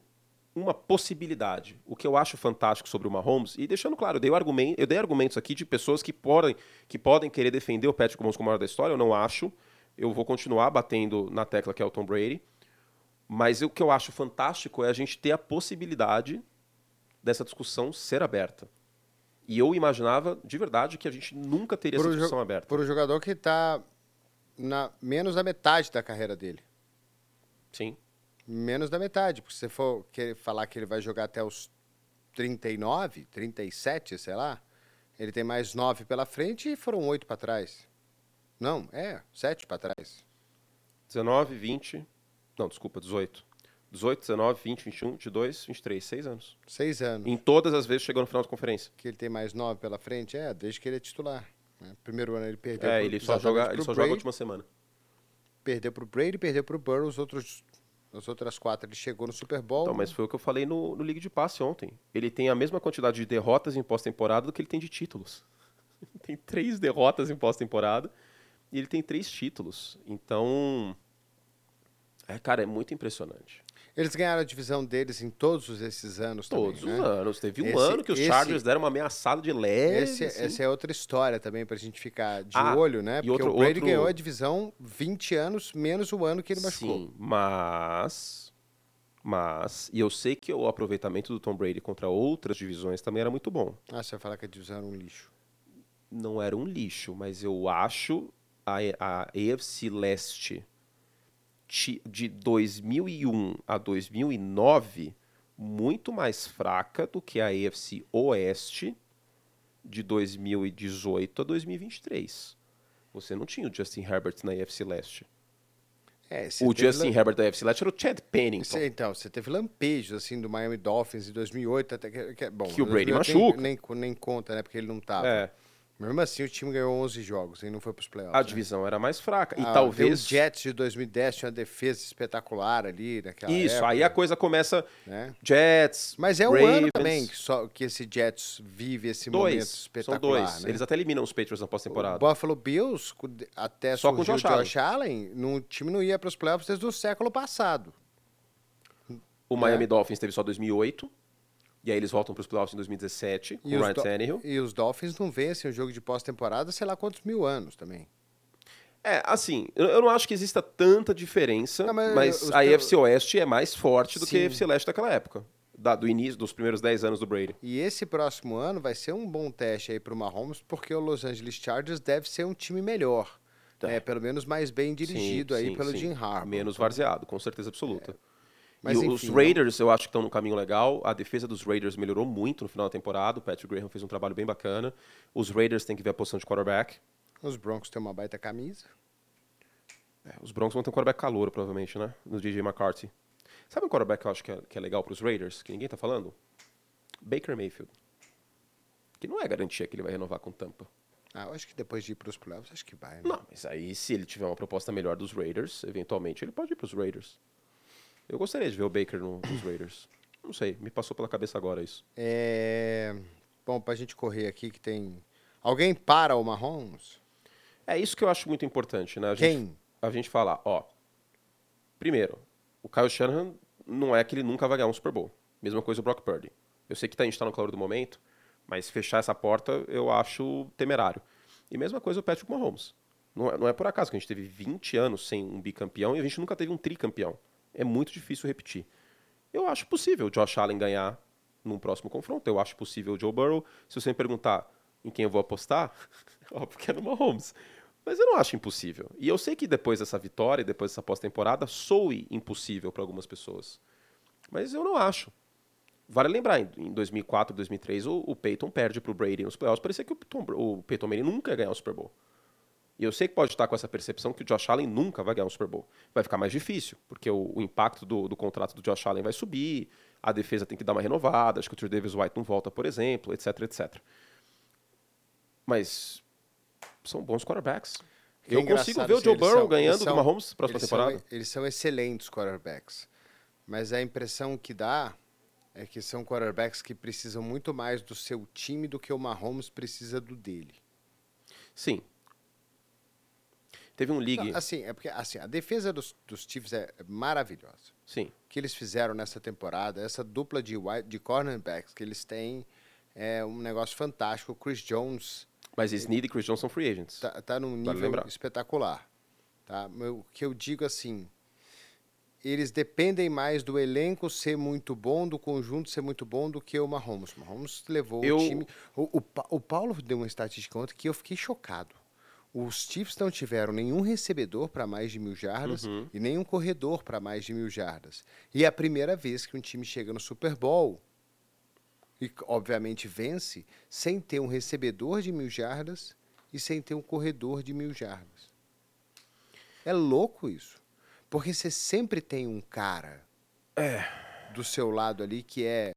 uma possibilidade. O que eu acho fantástico sobre o Mahomes, e deixando claro, eu dei, argumento, eu dei argumentos aqui de pessoas que podem, que podem querer defender o Patrick Mahomes como o maior da história, eu não acho. Eu vou continuar batendo na tecla que é o Tom Brady. Mas o que eu acho fantástico é a gente ter a possibilidade dessa discussão ser aberta. E eu imaginava, de verdade, que a gente nunca teria essa Por um, discussão aberta. por um jogador que tá na menos da metade da carreira dele. Sim. Menos da metade. Porque se você for querer falar que ele vai jogar até os 39, 37, sei lá, ele tem mais 9 pela frente e foram 8 para trás. Não, é, 7 para trás. 19, 20. Não, desculpa, 18. 18, 19, 20, 21, 22, 23, 6 anos. 6 anos. Em todas as vezes chegou no final da conferência. Que ele tem mais 9 pela frente, é, desde que ele é titular. né? Primeiro ano ele perdeu É, pro- ele só, joga, ele só Brady, joga a última semana. Perdeu pro Brady, perdeu pro Burrow, os outros, as outras quatro ele chegou no Super Bowl. Então, mas foi o que eu falei no, no de Passe ontem. Ele tem a mesma quantidade de derrotas em pós-temporada do que ele tem de títulos. Ele tem três derrotas em pós-temporada e ele tem três títulos. Então, é, cara, é muito impressionante. Eles ganharam a divisão deles em todos esses anos Todos também, os né? anos. Teve um Esse- ano que os esse- Chargers deram uma ameaçada de leve. Esse, assim. essa é outra história também pra gente ficar de Ah, olho, né? Porque outro- o Brady outro- ganhou a divisão 20 anos menos o ano que ele machucou. Sim, mas Mas, e eu sei que o aproveitamento do Tom Brady contra outras divisões também era muito bom. Ah, você vai falar que a divisão era um lixo. Não era um lixo, mas eu acho a, a AFC Leste de 2001 a 2009 muito mais fraca do que a AFC Oeste de 2018 a 2023. Você não tinha o Justin Herbert na AFC Leste. É, o Justin Herbert da AFC Leste era o Chad Pennington. Você, então, você teve lampejos assim do Miami Dolphins em 2008 até que, que bom, que o Brady machuca. Nem, nem, nem, conta, né, porque ele não tava. É. Mesmo assim, o time ganhou 11 jogos e não foi para os playoffs. A né? divisão era mais fraca. E ah, talvez. O Jets de 2010 tinha uma defesa espetacular ali naquela Isso, época. aí a coisa começa. Né? Jets. Mas é Ravens. um ano também que, só, que esse Jets vive esse dois. momento espetacular. São dois. Né? Eles até eliminam os Patriots na pós-temporada. O Buffalo Bills, até só com o Josh, Josh Allen, no time não ia para os playoffs desde o século passado. O Miami é. Dolphins teve só 2008. E aí eles voltam para os playoffs em 2017 com o Ryan Tannehill. E os Dolphins não vencem o jogo de pós-temporada sei lá quantos mil anos também. É, assim, eu não acho que exista tanta diferença, não, mas, mas a AFC Oeste é mais forte do Sim. que a AFC Leste daquela época. Da, do início, dos primeiros 10 anos do Brady. E esse próximo ano vai ser um bom teste aí para o Mahomes, porque o Los Angeles Chargers deve ser um time melhor. É, pelo menos mais bem dirigido sim, aí sim, pelo sim. Jim Harbaugh. Menos varzeado, com certeza absoluta. É. Mas, e enfim, os Raiders, não... eu acho que estão no caminho legal. A defesa dos Raiders melhorou muito no final da temporada. O Patrick Graham fez um trabalho bem bacana. Os Raiders têm que ver a posição de quarterback. Os Broncos têm uma baita camisa. É, os Broncos vão ter um quarterback calor, provavelmente, né? No DJ McCarthy. Sabe um quarterback que eu acho que é, que é legal para os Raiders, que ninguém está falando? Baker Mayfield. Que não é garantia que ele vai renovar com Tampa. Ah, eu acho que depois de ir para os playoffs, acho que vai. Né? Não, mas aí se ele tiver uma proposta melhor dos Raiders, eventualmente ele pode ir para os Raiders. Eu gostaria de ver o Baker no, nos Raiders. Não sei, me passou pela cabeça agora isso. É... Bom, pra gente correr aqui que tem... Alguém para o Mahomes? É isso que eu acho muito importante, né? A Quem? Gente, a gente falar, ó... Primeiro, o Kyle Shanahan não é que ele nunca vai ganhar um Super Bowl. Mesma coisa o Brock Purdy. Eu sei que tá, a gente tá no calor do momento, mas fechar essa porta eu acho temerário. E mesma coisa o Patrick Mahomes. Não é, não é por acaso que a gente teve 20 anos sem um bicampeão e a gente nunca teve um tricampeão é muito difícil repetir. Eu acho possível o Josh Allen ganhar num próximo confronto. Eu acho possível o Joe Burrow. Se você me perguntar em quem eu vou apostar, óbvio que é no Mahomes. Mas eu não acho impossível. E eu sei que depois dessa vitória, depois dessa pós-temporada, soe impossível para algumas pessoas. Mas eu não acho. Vale lembrar, em 2004, 2003, o, o Peyton perde para o Brady nos playoffs. Parecia que o, Tom, o Peyton Manning nunca ia ganhar o Super Bowl. E eu sei que pode estar com essa percepção que o Josh Allen nunca vai ganhar um Super Bowl. Vai ficar mais difícil, porque o, o impacto do, do, contrato do Josh Allen vai subir, a defesa tem que dar uma renovada, acho que o Trey Davis White não volta, por exemplo, etc, etc. Mas são bons quarterbacks. Que eu consigo ver o Joe Burrow são, ganhando são, do Mahomes próxima temporada. São, eles são excelentes quarterbacks. Mas a impressão que dá é que são quarterbacks que precisam muito mais do seu time do que o Mahomes precisa do dele. Sim, Teve um league. Não, assim, é porque assim, a defesa dos, dos Chiefs é maravilhosa. Sim. O que eles fizeram nessa temporada, essa dupla de, wide, de cornerbacks que eles têm é um negócio fantástico. O Chris Jones. Mas Snead e Chris Jones são free agents. Tá, tá num nível espetacular. Tá? O que eu digo assim, eles dependem mais do elenco ser muito bom, do conjunto ser muito bom, do que o Mahomes. O Mahomes levou eu... o time. O, o, o Paulo deu uma estatística ontem que eu fiquei chocado. Os Chiefs não tiveram nenhum recebedor para mais de mil jardas uhum. e nenhum corredor para mais de mil jardas. E é a primeira vez que um time chega no Super Bowl e, obviamente, vence sem ter um recebedor de mil jardas e sem ter um corredor de mil jardas. É louco isso. Porque você sempre tem um cara é. do seu lado ali que é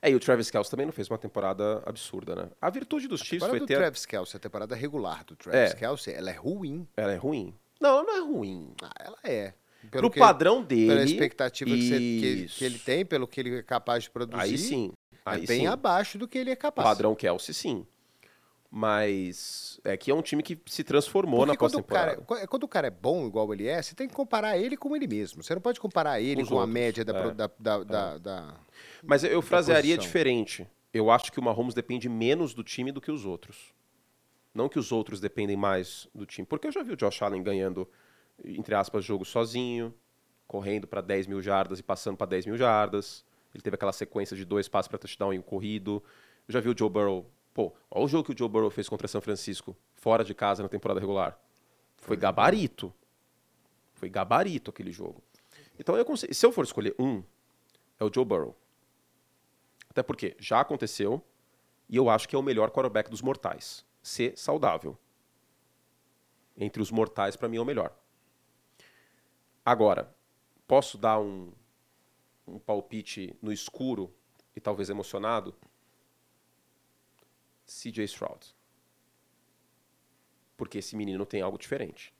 é, e o Travis Kelce também não fez uma temporada absurda, né? A virtude dos a Chiefs foi do ter... Travis Kelce, a temporada regular do Travis é. Kelce, ela é ruim. Ela é ruim. Não, ela não é ruim. Ah, ela é. Pelo Pro que, padrão dele. Pela expectativa que, você, que, que, ele tem, pelo que ele é capaz de produzir. Aí sim. É aí é bem sim. abaixo do que ele é capaz. Padrão Kelsey, sim. Mas é que é um time que se transformou Porque na pós-temporada. Quando, quando, o cara é bom igual ele é, você tem que comparar ele com ele mesmo. Você não pode comparar ele Os com outros, a média da, é. da, da, da, é. da, Mas eu frasearia diferente eu acho que o Mahomes depende menos do time do que os outros. Não que os outros dependem mais do time. Porque eu já vi o Josh Allen ganhando, entre aspas, jogo sozinho. correndo para 10 mil jardas e passando para 10 mil jardas. Ele teve aquela sequência de dois passos para touchdown e um corrido. Eu já vi o Joe Burrow. Pô, olha o jogo que o Joe Burrow fez contra São Francisco, fora de casa na temporada regular. Foi gabarito. Foi gabarito aquele jogo. Então, eu consigo, se eu for escolher um, é o Joe Burrow. Até porque já aconteceu e eu acho que é o melhor quarterback dos mortais. Ser saudável. Entre os mortais, para mim, é o melhor. Agora, posso dar um, um palpite no escuro e talvez emocionado? CJ Stroud. Porque esse menino tem algo diferente.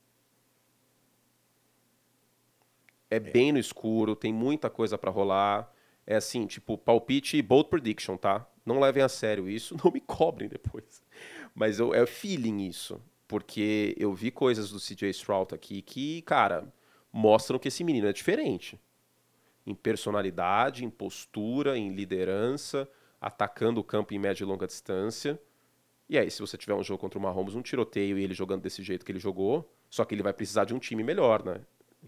É, é. bem no escuro, tem muita coisa para rolar. É assim, tipo, palpite e bold prediction, tá? Não levem a sério isso, não me cobrem depois. Mas eu, é feeling isso. Porque eu vi coisas do CJ Stroud aqui que, cara, mostram que esse menino é diferente. Em personalidade, em postura, em liderança, atacando o campo em média e longa distância. E aí, se você tiver um jogo contra o Mahomes, um tiroteio e ele jogando desse jeito que ele jogou, só que ele vai precisar de um time melhor, né?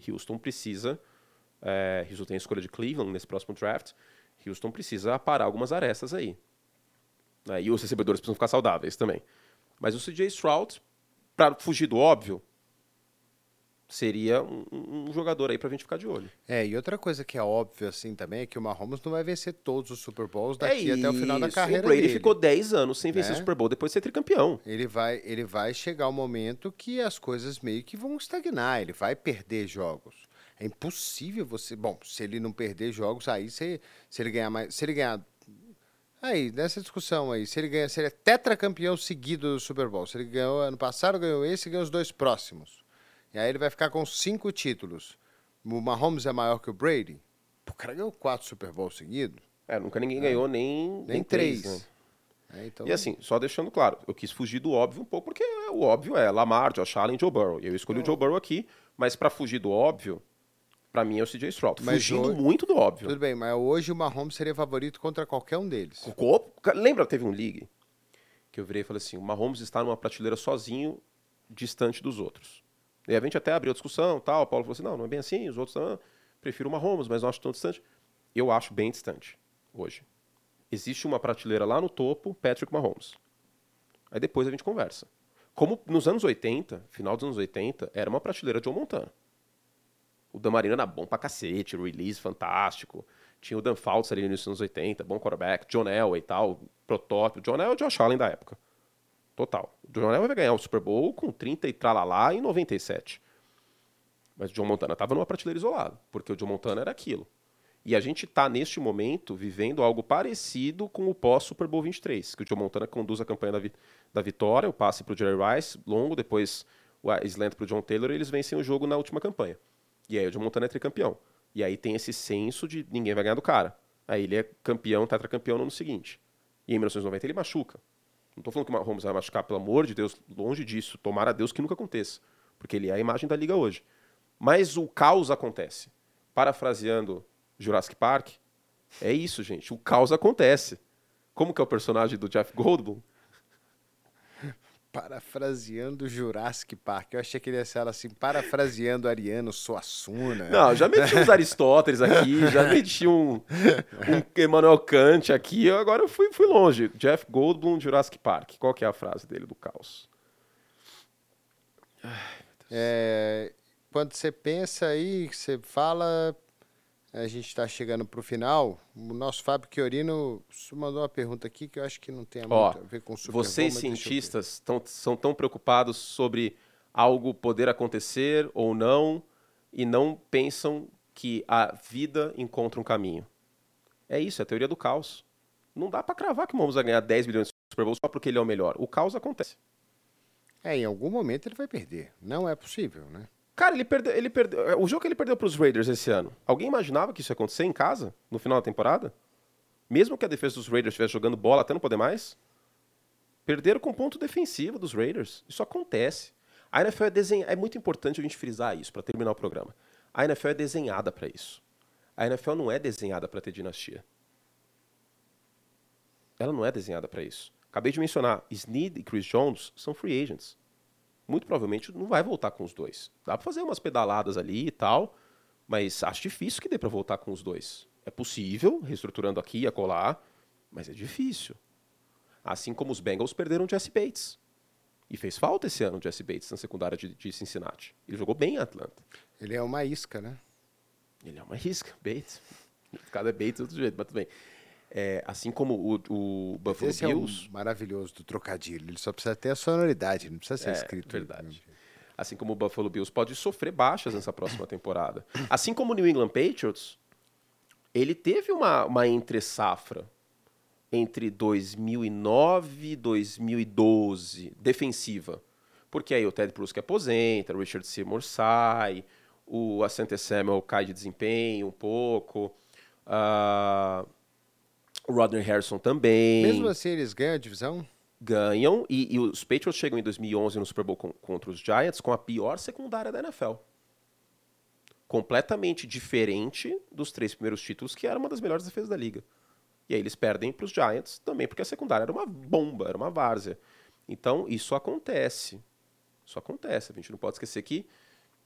Houston precisa. É, Houston tem a escolha de Cleveland nesse próximo draft. Houston precisa parar algumas arestas aí. Né? E os recebedores precisam ficar saudáveis também. Mas o CJ Stroud, para fugir do óbvio, seria um, um, jogador aí pra gente ficar de olho. É, e outra coisa que é óbvia assim também é que o Mahomes não vai vencer todos os Super Bowls daqui é até o final da carreira o Brady dele. ficou 10 anos sem vencer o né? Super Bowl depois de ser tricampeão. Ele vai, ele vai chegar o um momento que as coisas meio que vão estagnar, ele vai perder jogos. É impossível você, bom, se ele não perder jogos aí, se, se ele ganhar mais, se ele ganhar Aí, nessa discussão aí, se ele ganha, se ele é tetracampeão seguido do Super Bowl, se ele ganhou ano passado, ganhou esse, ganhou os dois próximos. E aí ele vai ficar com cinco títulos. O Mahomes é maior que o Brady? O cara ganhou quatro Super Bowls seguidos. É, nunca ninguém é. ganhou nem, nem, nem três. três né? é, então... E assim, só deixando claro, eu quis fugir do óbvio um pouco, porque o óbvio é Lamar, Josh Allen e Joe Burrow. E eu escolhi o Joe Burrow aqui, mas para fugir do óbvio, para mim é o CJ Stroud. Mas Fugindo hoje... muito do óbvio. Tudo bem, mas hoje o Mahomes seria favorito contra qualquer um deles. Lembra, teve um league que eu virei e falei assim, o Mahomes está numa prateleira sozinho, distante dos outros. E a gente até abriu a discussão, tal. O Paulo falou assim: não, não é bem assim, os outros ah, prefiro o Mahomes, mas não acho tão distante. Eu acho bem distante hoje. Existe uma prateleira lá no topo, Patrick Mahomes. Aí depois a gente conversa. Como nos anos 80, final dos anos 80, era uma prateleira de Joe Montana. O Dan Marino era bom pra cacete, release fantástico. Tinha o Dan Fouts ali nos anos 80, bom quarterback. John Elway e tal, protótipo. John Elway é o Josh Allen da época. Total. O John Elway vai ganhar o Super Bowl com 30 e tralalá em 97. Mas o John Montana estava numa prateleira isolada, porque o John Montana era aquilo. E a gente está, neste momento, vivendo algo parecido com o pós-Super Bowl 23, que o John Montana conduz a campanha da, vi da vitória, o passe para o Jerry Rice, longo, depois o slant para o John Taylor, e eles vencem o jogo na última campanha. E aí o John Montana é tricampeão. E aí tem esse senso de ninguém vai ganhar do cara. Aí ele é campeão, tetracampeão no ano seguinte. E em 1990 ele machuca. Não estou falando que o Mahomes vai machucar, pelo amor de Deus, longe disso. Tomara a Deus que nunca aconteça. Porque ele é a imagem da liga hoje. Mas o caos acontece. Parafraseando Jurassic Park, é isso, gente. O caos acontece. Como que é o personagem do Jeff Goldblum? Parafraseando Jurassic Park. Eu achei que ele ia ser assim, parafraseando Ariano Suassuna. Não, já meti uns Aristóteles aqui, já meti um, um Emmanuel Kant aqui, agora eu fui, fui longe. Jeff Goldblum, Jurassic Park. Qual que é a frase dele do caos? É, quando você pensa aí, você fala, a gente está chegando para o final. O nosso Fábio Chiorino mandou uma pergunta aqui que eu acho que não tem muito a ver com o Super Vocês, Bowl, cientistas, tão, são tão preocupados sobre algo poder acontecer ou não e não pensam que a vida encontra um caminho. É isso, é a teoria do caos. Não dá para cravar que o Mahomes vai ganhar 10 milhões de Super Bowl só porque ele é o melhor. O caos acontece. É, em algum momento ele vai perder. Não é possível, né? Cara, ele perdeu, ele perdeu. É, o jogo que ele perdeu para os Raiders esse ano, alguém imaginava que isso ia acontecer em casa, no final da temporada? Mesmo que a defesa dos Raiders estivesse jogando bola até não poder mais? Perderam com ponto defensivo dos Raiders. Isso acontece. A NFL é desenhada. É muito importante a gente frisar isso para terminar o programa. A NFL é desenhada para isso. A NFL não é desenhada para ter dinastia. Ela não é desenhada para isso. Acabei de mencionar, Snead e Chris Jones são free agents muito provavelmente não vai voltar com os dois. Dá para fazer umas pedaladas ali e tal, Mas acho difícil que dê para voltar com os dois. É possível, reestruturando aqui e acolá, mas é difícil. Assim como os Bengals perderam o Jesse Bates. E fez falta esse ano o Jesse Bates na secundária de, de Cincinnati. Ele jogou bem em Atlanta. Ele é uma isca, né? Ele é uma isca, Bates. Cada é Bates de outro jeito, mas tudo bem. É, assim como o, o Buffalo Esse Bills. é o maravilhoso do trocadilho. Ele só precisa ter a sonoridade, não precisa ser É, escrito. verdade. Assim como o Buffalo Bills pode sofrer baixas nessa próxima temporada. Assim como o New England Patriots, ele teve uma, uma entre-safra entre 2009 e 2012, defensiva. Porque aí o Ted Brusque aposenta, o Richard Seymour sai, o Asante Samuel cai de desempenho um pouco, ah, o Rodney Harrison também Mesmo assim, eles ganham a divisão? ganham e, e os Patriots chegam em 2011 no Super Bowl com- contra os Giants com a pior secundária da NFL. Completamente diferente dos três primeiros títulos, que era uma das melhores defesas da liga. E aí eles perdem para os Giants também, porque a secundária era uma bomba, era uma várzea. Então, isso acontece. Isso acontece. A gente não pode esquecer que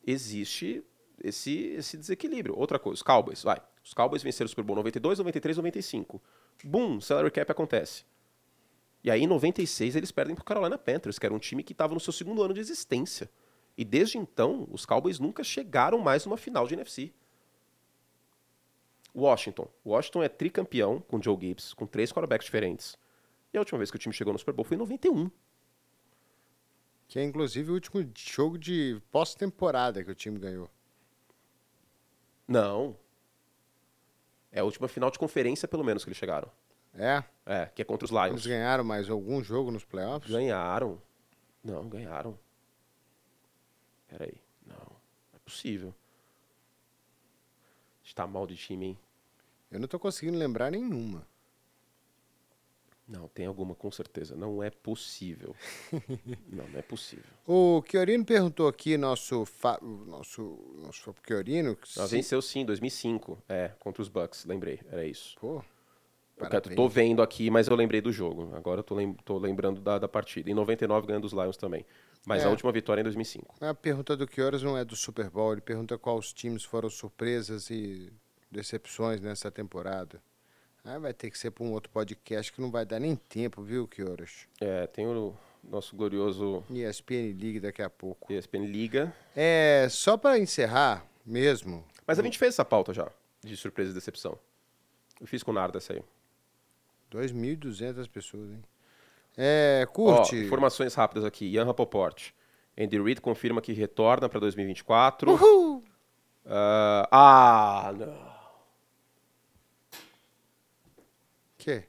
existe esse, esse desequilíbrio. Outra coisa, os Cowboys, vai. Os Cowboys venceram o Super Bowl 92, 93, 95. Boom, salary cap acontece. E aí, em 96, eles perdem para o Carolina Panthers, que era um time que estava no seu segundo ano de existência. E desde então, os Cowboys nunca chegaram mais numa final de NFC. Washington. Washington é tricampeão com Joe Gibbs, com três quarterbacks diferentes. E a última vez que o time chegou no Super Bowl foi em 91. Que é inclusive o último jogo de pós-temporada que o time ganhou. Não. É a última final de conferência, pelo menos, que eles chegaram. É? É, que é contra os Eles Lions. ganharam mais algum jogo nos playoffs? Ganharam. Não, ganharam. Peraí. Não. Não é possível. Está mal de time, hein? Eu não tô conseguindo lembrar nenhuma. Não, tem alguma, com certeza. Não é possível. não, não é possível. O Chiorino perguntou aqui, nosso, fa... nosso, nosso Chiorino, Ela se- venceu sim, em 2005. É, contra os Bucks, lembrei. Era isso. Pô, Eu parabéns. tô vendo aqui, mas eu lembrei do jogo. Agora eu tô, lem- tô lembrando da, da partida. Em 99 ganhando os Lions também. Mas É. a última vitória é em 2005. A pergunta do Chioras não é do Super Bowl, ele pergunta quais times foram surpresas e decepções nessa temporada. Ah, vai ter que ser para um outro podcast que não vai dar nem tempo, viu, Chioras? É, tem o nosso glorioso ESPN League daqui a pouco. ESPN Liga. É, só para encerrar mesmo, Mas a gente fez essa pauta já, de surpresa e decepção. Eu fiz com o Narda essa aí. 2.200 pessoas, hein? É, Ó, curte. informações rápidas aqui. Ian Rapoport. Andy Reid confirma que retorna para 2024. Uhul! Ah, ah, não. Que?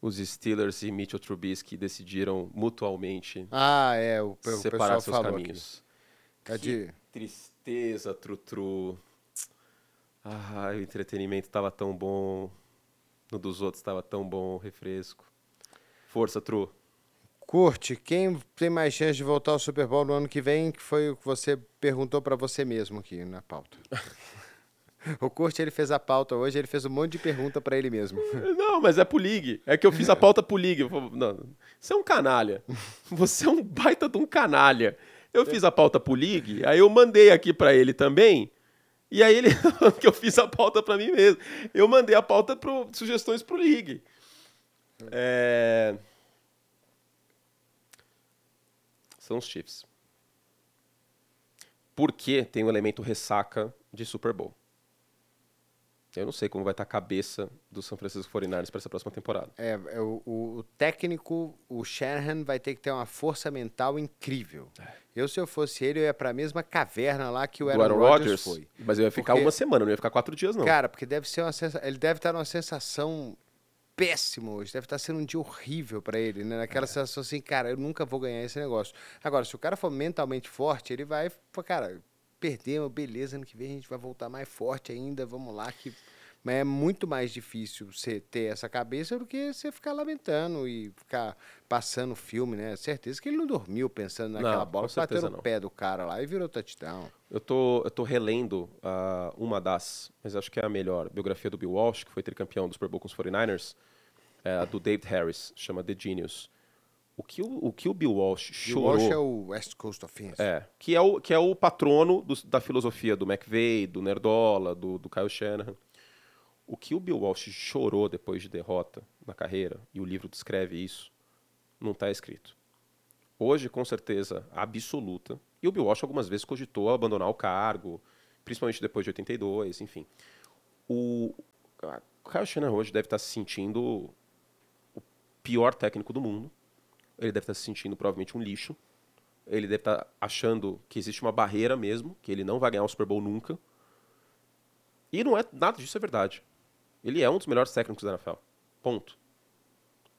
Os Steelers e Mitchell Trubisky decidiram mutualmente Ah, é, o, o separar seus caminhos. É de... Tristeza, Trutru. Ah, o entretenimento estava tão bom. No dos outros estava tão bom, refresco. Força, Tru. Curte, quem tem mais chance de voltar ao Super Bowl no ano que vem, que foi o que você perguntou para você mesmo aqui na pauta. o Curte, ele fez a pauta hoje, ele fez um monte de pergunta para ele mesmo. Não, mas é pro League. É que eu fiz a pauta pro League. Não, você é um canalha. Você é um baita de um canalha. Eu fiz a pauta pro League, aí eu mandei aqui pra ele também. E aí ele que eu fiz a pauta pra mim mesmo. Eu mandei a pauta pro sugestões pro League. É... São os Chiefs. Porque tem o elemento ressaca de Super Bowl. Eu não sei como vai estar a cabeça do São Francisco 49ers para essa próxima temporada. É, é, o, o- técnico, o Shanahan, vai ter que ter uma força mental incrível. Eu, se eu fosse ele, eu ia para a mesma caverna lá que o Aaron, Aaron Rodgers foi. mas eu ia ficar Porque- uma semana, não ia ficar quatro dias, não. Cara, porque deve ser uma sensa... ele deve estar numa sensação péssima hoje, deve estar sendo um dia horrível para ele, né? Naquela sensação assim, cara, eu nunca vou ganhar esse negócio. Agora, se o cara for mentalmente forte, ele vai, cara, perdemos, beleza, ano que vem a gente vai voltar mais forte ainda, vamos lá que mas é muito mais difícil você ter essa cabeça do que você ficar lamentando e ficar passando filme, né? Certeza que ele não dormiu pensando naquela Não, bola bateu certeza no pé do cara lá e virou touchdown. Eu tô, eu tô relendo ah, uma das, mas acho que é a melhor, biografia do Bill Walsh, que foi tricampeão do Super Bowl com os 49ers, é a do David Harris, chama The Genius. O que o, o, que o Bill Walsh Bill chorou... Walsh é o West Coast Offense. É, que é o, que é o patrono do- da filosofia do McVeigh, do Nerdola, do, do Kyle Shanahan. O que o Bill Walsh chorou depois de derrota na carreira, e o livro descreve isso, não está escrito. Hoje, com certeza absoluta, e o Bill Walsh algumas vezes cogitou abandonar o cargo, principalmente depois de 82, enfim. O, Kyle Shanahan hoje deve estar se sentindo o pior técnico do mundo. Ele deve estar se sentindo provavelmente um lixo. Ele deve estar achando que existe uma barreira mesmo, que ele não vai ganhar o Super Bowl nunca. E não é nada disso é verdade. Ele é um dos melhores técnicos da NFL. Ponto.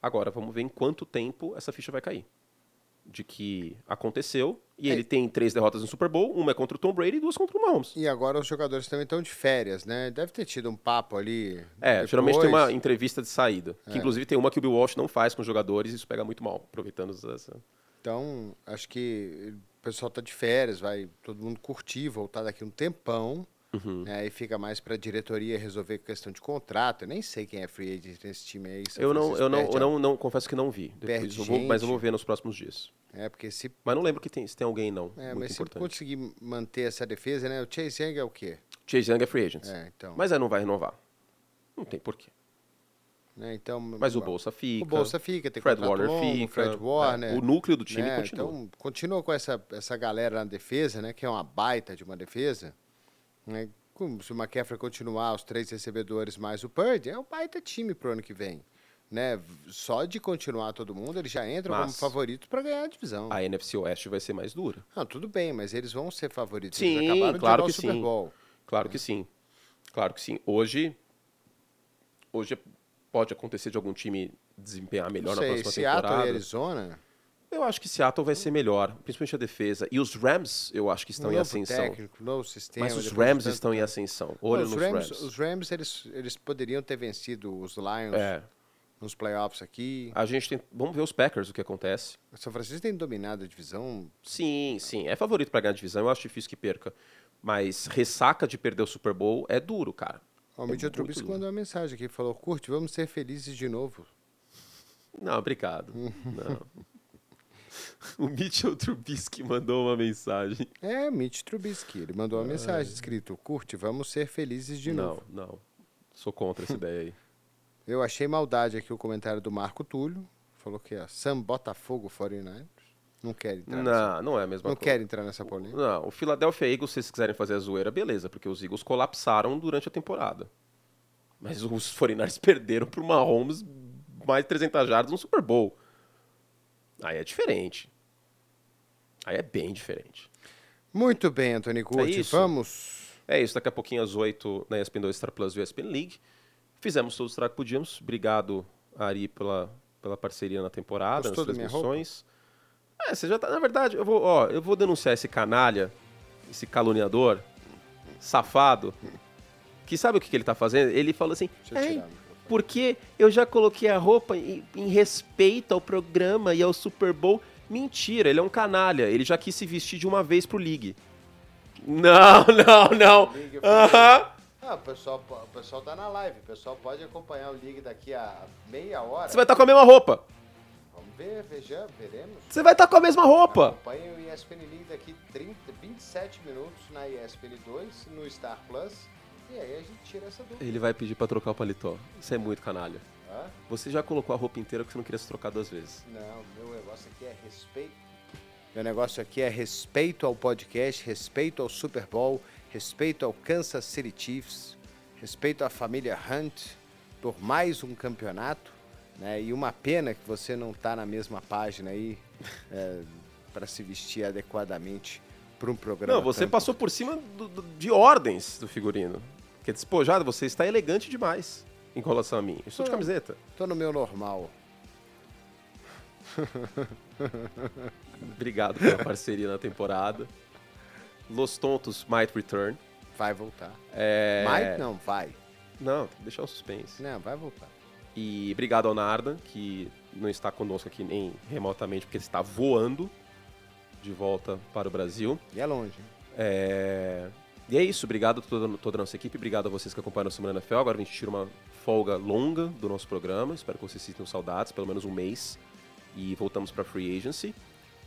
Agora vamos ver em quanto tempo essa ficha vai cair. De que aconteceu e É. ele tem três derrotas no Super Bowl, uma é contra o Tom Brady e duas contra o Mahomes. E agora os jogadores também estão de férias, né? Deve ter tido um papo ali. É, depois. geralmente tem uma entrevista de saída. Que É. inclusive tem uma que o Bill Walsh não faz com os jogadores e isso pega muito mal, aproveitando essa. Então, acho que o pessoal tá de férias, vai todo mundo curtir, voltar daqui um tempão. Uhum. Né? Aí fica mais pra diretoria resolver questão de contrato. Eu nem sei quem é free agent nesse time aí. São Eu não, Francisco eu não, eu a- não, não confesso que não vi. Depois eu vou, mas eu vou ver nos próximos dias. É, porque se, Mas não lembro que tem, se tem alguém não. é, muito mas se importante. conseguir manter essa defesa, né? O Chase Young é o quê? Chase Young é free agent. É, então. Mas aí não vai renovar. Não tem porquê. né, então Mas o Bolsa fica. O Bolsa fica, tem Fred Warner longo, fica. Fred Warner. é, o núcleo do time né? continua. Então, continua com essa, essa galera na defesa, né? Que é uma baita de uma defesa. Né? Com- Se o McCaffrey continuar, os três recebedores mais o Purdy, é um baita time pro ano que vem. Né? Só de continuar todo mundo, eles já entram como Mas- favoritos para ganhar a divisão. A NFC Oeste vai ser mais dura. Não, tudo bem, mas eles vão ser favoritos. Sim, eles acabaram claro de que o Super sim. Bowl. Claro que sim. Claro que sim. Hoje. Hoje pode acontecer de algum time desempenhar melhor Não na sei, próxima Seattle temporada. e Arizona, Eu acho que Seattle vai ser melhor, principalmente a defesa. E os Rams, eu acho que estão em ascensão. técnico, novo sistema. Mas os Rams tanto estão em tempo. ascensão. Olho os nos Rams, Rams. Os Rams, eles, eles poderiam ter vencido os Lions É. nos playoffs aqui. A gente tem. Vamos ver os Packers, o que acontece. O São Francisco tem dominado a divisão. Sim, sim. É favorito para ganhar a divisão. Eu acho difícil que perca. Mas ressaca de perder o Super Bowl é duro, cara. Ó, O É Mitchell Trubisky mandou uma mensagem aqui, falou, curte, vamos ser felizes de novo. Não, obrigado. Não. o Mitchell Trubisky mandou uma mensagem. É, Mitch Trubisky, ele mandou uma mensagem escrito, curte, vamos ser felizes de não, novo. não. Sou contra essa ideia aí. Eu achei maldade aqui o comentário do Marco Túlio, falou que é Sam Botafogo 49ers. Não quer entrar nessa, Não, não é a mesma não coisa. quer entrar nessa polêmica. Não, o Philadelphia Eagles, se vocês quiserem fazer a zoeira, beleza, porque os Eagles colapsaram durante a temporada. Mas os 49ers perderam pro Mahomes mais de 300 jardas no Super Bowl. Aí é diferente. Aí é bem diferente. Muito bem, Antônio Curti, isso. vamos. É isso, daqui a pouquinho às 8 na ESPN 2 Star Plus e ESPN League. Fizemos todos os trago que podíamos. Obrigado, Ari, pela, pela parceria na temporada, Gostou nas transmissões. É, você já tá. Na verdade, eu vou, ó, eu vou denunciar esse canalha, esse caluniador, safado. Que sabe o que, que ele tá fazendo? Ele falou assim. Eu "Ai, tirar o microfone. porque eu já coloquei a roupa em, em respeito ao programa e ao Super Bowl. Mentira, ele é um canalha. Ele já quis se vestir de uma vez pro League. Não, não, não. Aham. Ah, o pessoal, o pessoal tá na live, o pessoal pode acompanhar o League daqui a meia hora. Você vai estar com a mesma roupa. Vamos ver, vejamos, veremos. Você vai estar com a mesma roupa. Acompanhe o ESPN League daqui 30, 27 minutos na ESPN 2, no Star Plus. E aí a gente tira essa dúvida. Ele vai pedir pra trocar o paletó. Isso é muito canalha. Hã? Você já colocou a roupa inteira porque você não queria se trocar duas vezes. Não, meu negócio aqui é respeito. Meu negócio aqui é respeito ao podcast, respeito ao Super Bowl, respeito ao Kansas City Chiefs, respeito à família Hunt por mais um campeonato. Né? E uma pena que você não está na mesma página aí para se vestir adequadamente para um programa. Não, você passou por cima do- do- de ordens do figurino. Que é despojado, você está elegante demais em relação a mim. Eu estou de camiseta. Tô no meu normal. Obrigado pela parceria na temporada. Los Tontos might return. Vai voltar. É... Vai? Não, vai. Não, tem que deixar o suspense. Não, vai voltar. E obrigado ao Narda, que não está conosco aqui nem remotamente, porque ele está voando de volta para o Brasil. E é longe. hein? É... E é isso, obrigado a toda, toda a nossa equipe, obrigado a vocês que acompanham a Semana NFL. Agora a gente tira uma folga longa do nosso programa, espero que vocês sintam saudades, pelo menos um mês e voltamos para Free Agency.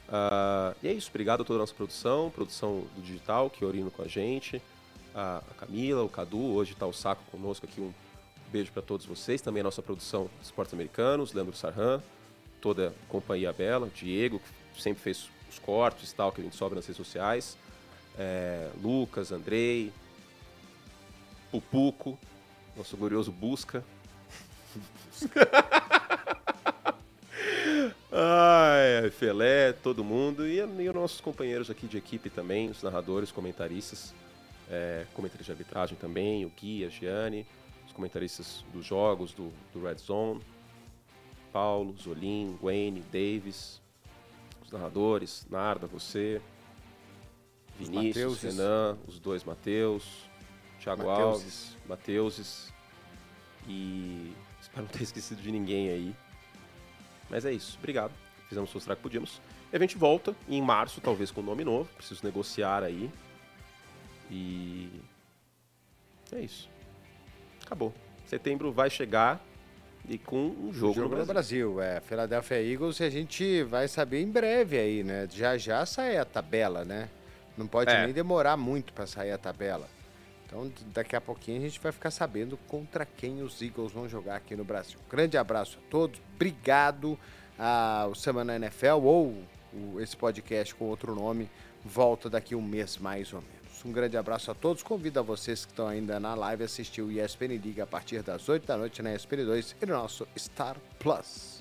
Uh, e é isso, obrigado a toda a nossa produção, produção do digital, que orino com a gente, a, a Camila, o Cadu, hoje está o Saco conosco aqui, um beijo para todos vocês, também a nossa produção de esportes americanos, Leandro Sarran, toda a companhia bela, Diego, que sempre fez os cortes e tal, que a gente sobe nas redes sociais, é, Lucas, Andrei, Pupuco, nosso glorioso Busca. Ai, Felé, todo mundo e, e os nossos companheiros aqui de equipe também, os narradores, comentaristas, é, comentaristas de arbitragem também, o Gui, a Gianni, os comentaristas dos jogos do, do Red Zone, Paulo, Zolim, Wayne, Davis, os narradores, Narda, você, Vinícius, Renan, os dois Mateus, Thiago Alves, Mateuses e espero não ter esquecido de ninguém aí. Mas é isso. Obrigado. Fizemos o mostrar que podíamos. E a gente volta em março, talvez com um nome novo. Preciso negociar aí. E. É isso. Acabou. Setembro vai chegar e com um jogo, jogo no Brasil. No Brasil. É, Philadelphia Eagles e a gente vai saber em breve aí, né? Já já sai a tabela, né? Não pode é. nem demorar muito para sair a tabela. Então, daqui a pouquinho a gente vai ficar sabendo contra quem os Eagles vão jogar aqui no Brasil. Grande abraço a todos, obrigado. Ah, o Semana NFL ou esse podcast com outro nome volta daqui um mês mais ou menos. Um grande abraço a todos. Convido a vocês que estão ainda na live a assistir o ESPN Liga a partir das 8 da noite na ESPN 2 e no nosso Star Plus.